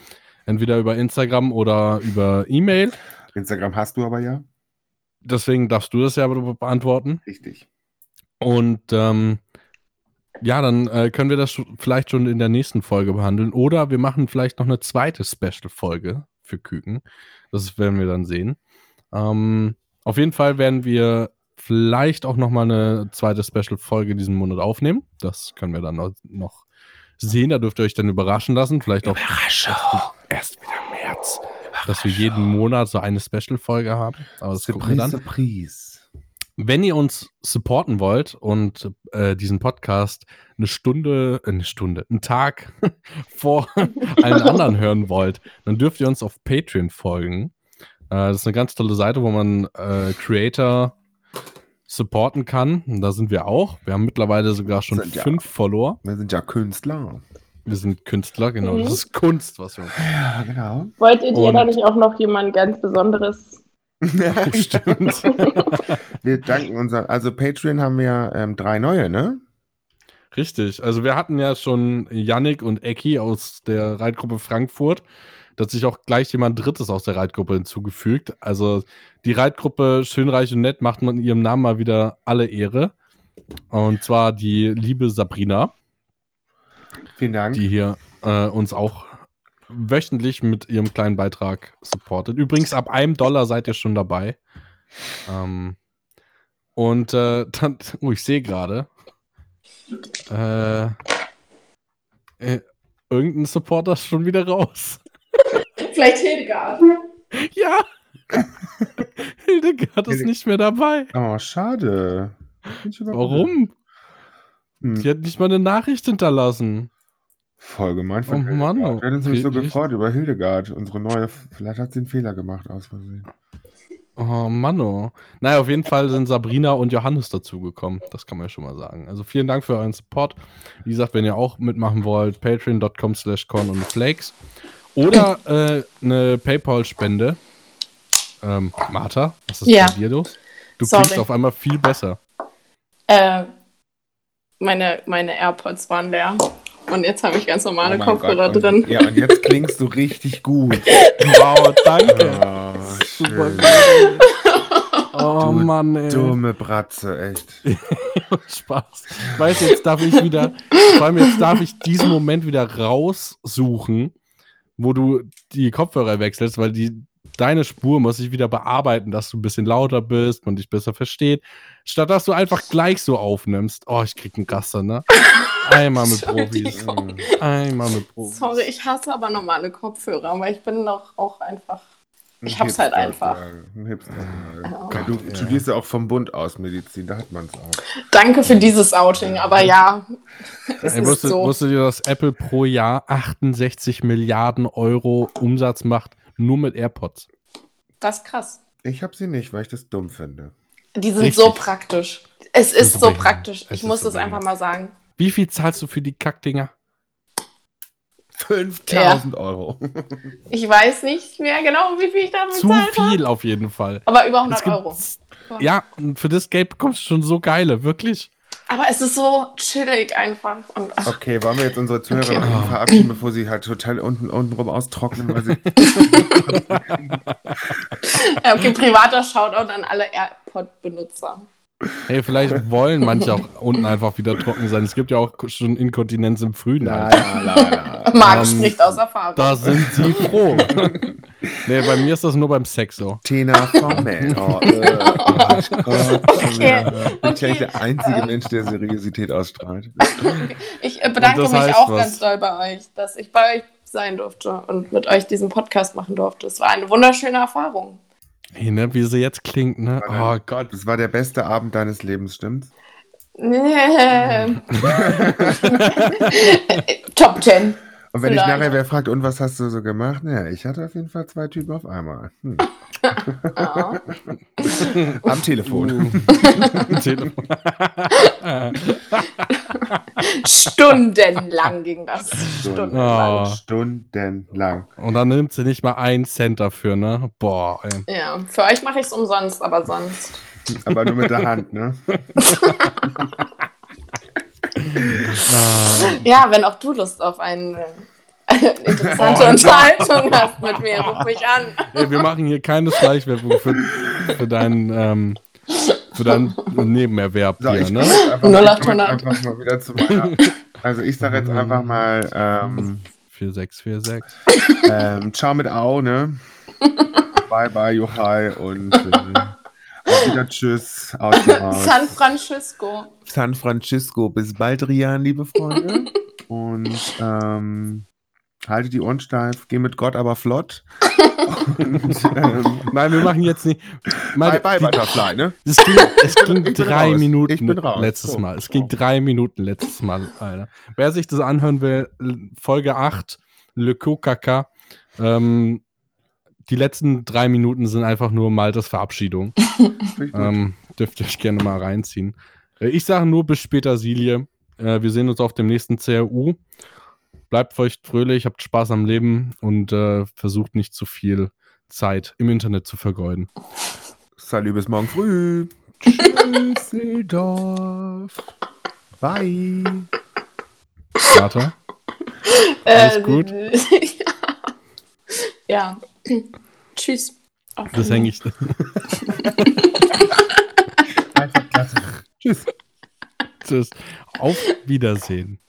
Entweder über Instagram oder über E-Mail. Instagram hast du aber ja. Deswegen darfst du das ja be- beantworten. Richtig. Und ähm, ja, dann äh, können wir das vielleicht schon in der nächsten Folge behandeln. Oder wir machen vielleicht noch eine zweite Special-Folge für Küken. Das werden wir dann sehen. Ähm, auf jeden Fall werden wir vielleicht auch noch mal eine zweite Special-Folge diesen Monat aufnehmen. Das können wir dann noch, sehen. Da dürft ihr euch dann überraschen lassen. Vielleicht auch Überraschung. erst wieder im März, dass wir jeden Monat so eine Special-Folge haben. Aber das gucken wir dann. Surprise. Wenn ihr uns supporten wollt und äh, diesen Podcast eine Stunde, äh, eine Stunde, einen Tag vor allen anderen hören wollt, dann dürft ihr uns auf Patreon folgen. Äh, das ist eine ganz tolle Seite, wo man äh, Creator supporten kann. Und da sind wir auch. Wir haben mittlerweile sogar schon Sind ja- fünf Follower. Wir sind ja Künstler. Wir sind Künstler, genau. Mhm. Das ist Kunst, was wir Ja, genau. Wolltet ihr Und- da nicht auch noch jemand ganz Besonderes? Stimmt. wir danken unser, also Patreon haben wir ähm, drei neue, ne? Richtig. Also wir hatten ja schon Yannick und Ecki aus der Reitgruppe Frankfurt. Da hat sich auch gleich jemand Drittes aus der Reitgruppe hinzugefügt. Also die Reitgruppe Schönreich und Nett macht man ihrem Namen mal wieder alle Ehre. Und zwar die liebe Sabrina, Vielen Dank. die hier äh, uns auch wöchentlich mit ihrem kleinen Beitrag supportet. Übrigens, ab einem Dollar seid ihr schon dabei. Ähm, und äh, dann, oh, ich sehe gerade, äh, äh, irgendein Supporter ist schon wieder raus. Vielleicht Hildegard. Ja! Hildegard ist nicht mehr dabei. Oh, schade. Warum? Hm, Sie hat nicht mal eine Nachricht hinterlassen. Voll gemein Oh von Hildegard. Mann, oh. Wir hätten uns nämlich so gefreut über Hildegard, unsere neue. Vielleicht hat sie einen Fehler gemacht, aus Versehen. Oh Mann, oh. Naja, auf jeden Fall sind Sabrina und Johannes dazugekommen. Das kann man ja schon mal sagen. Also vielen Dank für euren Support. Wie gesagt, wenn ihr auch mitmachen wollt, patreon.com slash corn und flakes. Oder äh, eine Paypal-Spende. Ähm, Martha, was ist Ja. bei dir los? Du Sorry. klingst auf einmal viel besser. Äh, meine, meine AirPods waren leer. Und jetzt habe ich ganz normale Oh Kopfhörer Gott, drin. Und, ja, und jetzt klingst du richtig gut. Wow, danke. Oh, Super schön. Oh Du Mann, ey. Dumme Bratze, echt. Spaß. Ich weiß, jetzt darf ich wieder, vor allem jetzt darf ich diesen Moment wieder raussuchen, wo du die Kopfhörer wechselst, weil die, deine Spur muss ich wieder bearbeiten, dass du ein bisschen lauter bist, man dich besser versteht. Statt dass du einfach gleich so aufnimmst. Oh, ich krieg einen Gaster, ne? Einmal mit Profis. Entschuldigung. Einmal mit Profis. Sorry, ich hasse aber normale Kopfhörer, weil ich bin doch auch einfach. Ich hab's halt einfach. ja, Ein. Ja. Ja, du Ja. studierst ja auch vom Bund aus Medizin, da hat man es auch. Danke für dieses Outing, aber ja, es Ey, ist wusstet, so. wusstet ihr, dass Apple pro Jahr 68 Milliarden Euro Umsatz macht, nur mit AirPods? Das ist krass. Ich habe sie nicht, weil ich das dumm finde. Die sind Richtig. so praktisch. Es ist so praktisch. Es Ich muss so es einfach mal sagen. Wie viel zahlst du für die Kackdinger? 5000 Euro. Ich weiß nicht mehr genau, wie viel ich da Zu bezahlt habe. viel auf jeden Fall. Aber über Es 100 gibt- Euro. Ja, und für das Geld bekommst du schon so geile, wirklich. Aber es ist so chillig einfach. Und, Okay, wollen wir jetzt unsere Zuhörer Okay. noch verabschieden, bevor sie halt total unten, untenrum austrocknen, weil sie. Ja, okay, privater Shoutout an alle AirPod-Benutzer. Hey, vielleicht wollen manche auch unten einfach wieder trocken sein. Es gibt ja auch schon Inkontinenz im frühen la, la, la. Marc Ähm, spricht aus Erfahrung. Da sind sie froh. nee, bei mir ist das nur beim Sex so. Tina Formel. Oh, äh, oh Gott. Okay, Ich bin okay. der einzige Mensch, der Seriosität ausstrahlt. Ich äh, bedanke mich auch was? ganz doll bei euch, dass ich bei euch sein durfte und mit euch diesen Podcast machen durfte. Es war eine wunderschöne Erfahrung. Hey, ne, wie sie jetzt klingt, ne? Oh Gott. Das war der beste Abend deines Lebens, stimmt's? Top 10. Und wenn ich Vielleicht. nachher wer fragt, und was hast du so gemacht? Ja, ich hatte auf jeden Fall zwei Typen auf einmal. Hm. Am Telefon. Telefon. Stundenlang ging das. Stundenlang. Stundenlang. Oh. Stundenlang. Und dann nimmt sie nicht mal einen Cent dafür, ne? Boah, ey. Ja, für euch mache ich es umsonst, aber sonst. Aber nur mit der Hand, ne? Ah, Ja, wenn auch du Lust auf eine äh, interessante Unterhaltung hast mit mir, ruf mich an. ey, wir machen hier keine Schleichwerbung für, für deinen ähm, für deinen Nebenerwerb So, hier, ne? einfach, Null ich auf komm jetzt 100. einfach mal wieder zu meiner. Also ich sage jetzt einfach mal, ähm, 4646. ähm, ciao mit Au, ne? bye bye, Johai und äh, wieder Tschüss aus dem Haus. San Francisco. San Francisco. Bis bald, Rian, liebe Freunde. Und ähm, halte die Ohren steif, geh mit Gott aber flott. Und, ähm, Nein, wir machen jetzt nicht. Meine, bye bye, die- Butterfly, ne? Es ging, es ging drei raus. Minuten Ich bin raus. letztes So. Mal. Es ging drei Minuten letztes Mal, Alter. Wer sich das anhören will, Folge 8, Le Coca ähm, die letzten drei Minuten sind einfach nur Maltes Verabschiedung. ähm, dürft ihr euch gerne mal reinziehen. Äh, ich sage nur bis später, Silie. Äh, wir sehen uns auf dem nächsten CRU. Bleibt feucht fröhlich, habt Spaß am Leben und äh, versucht nicht zu viel Zeit im Internet zu vergeuden. Salut, bis morgen früh. Düsseldorf. Bye. Vater? Alles Äh, gut? ja. Tschüss. Auf Das hänge ich. Einfach klasse. Tschüss. Tschüss. Auf Wiedersehen.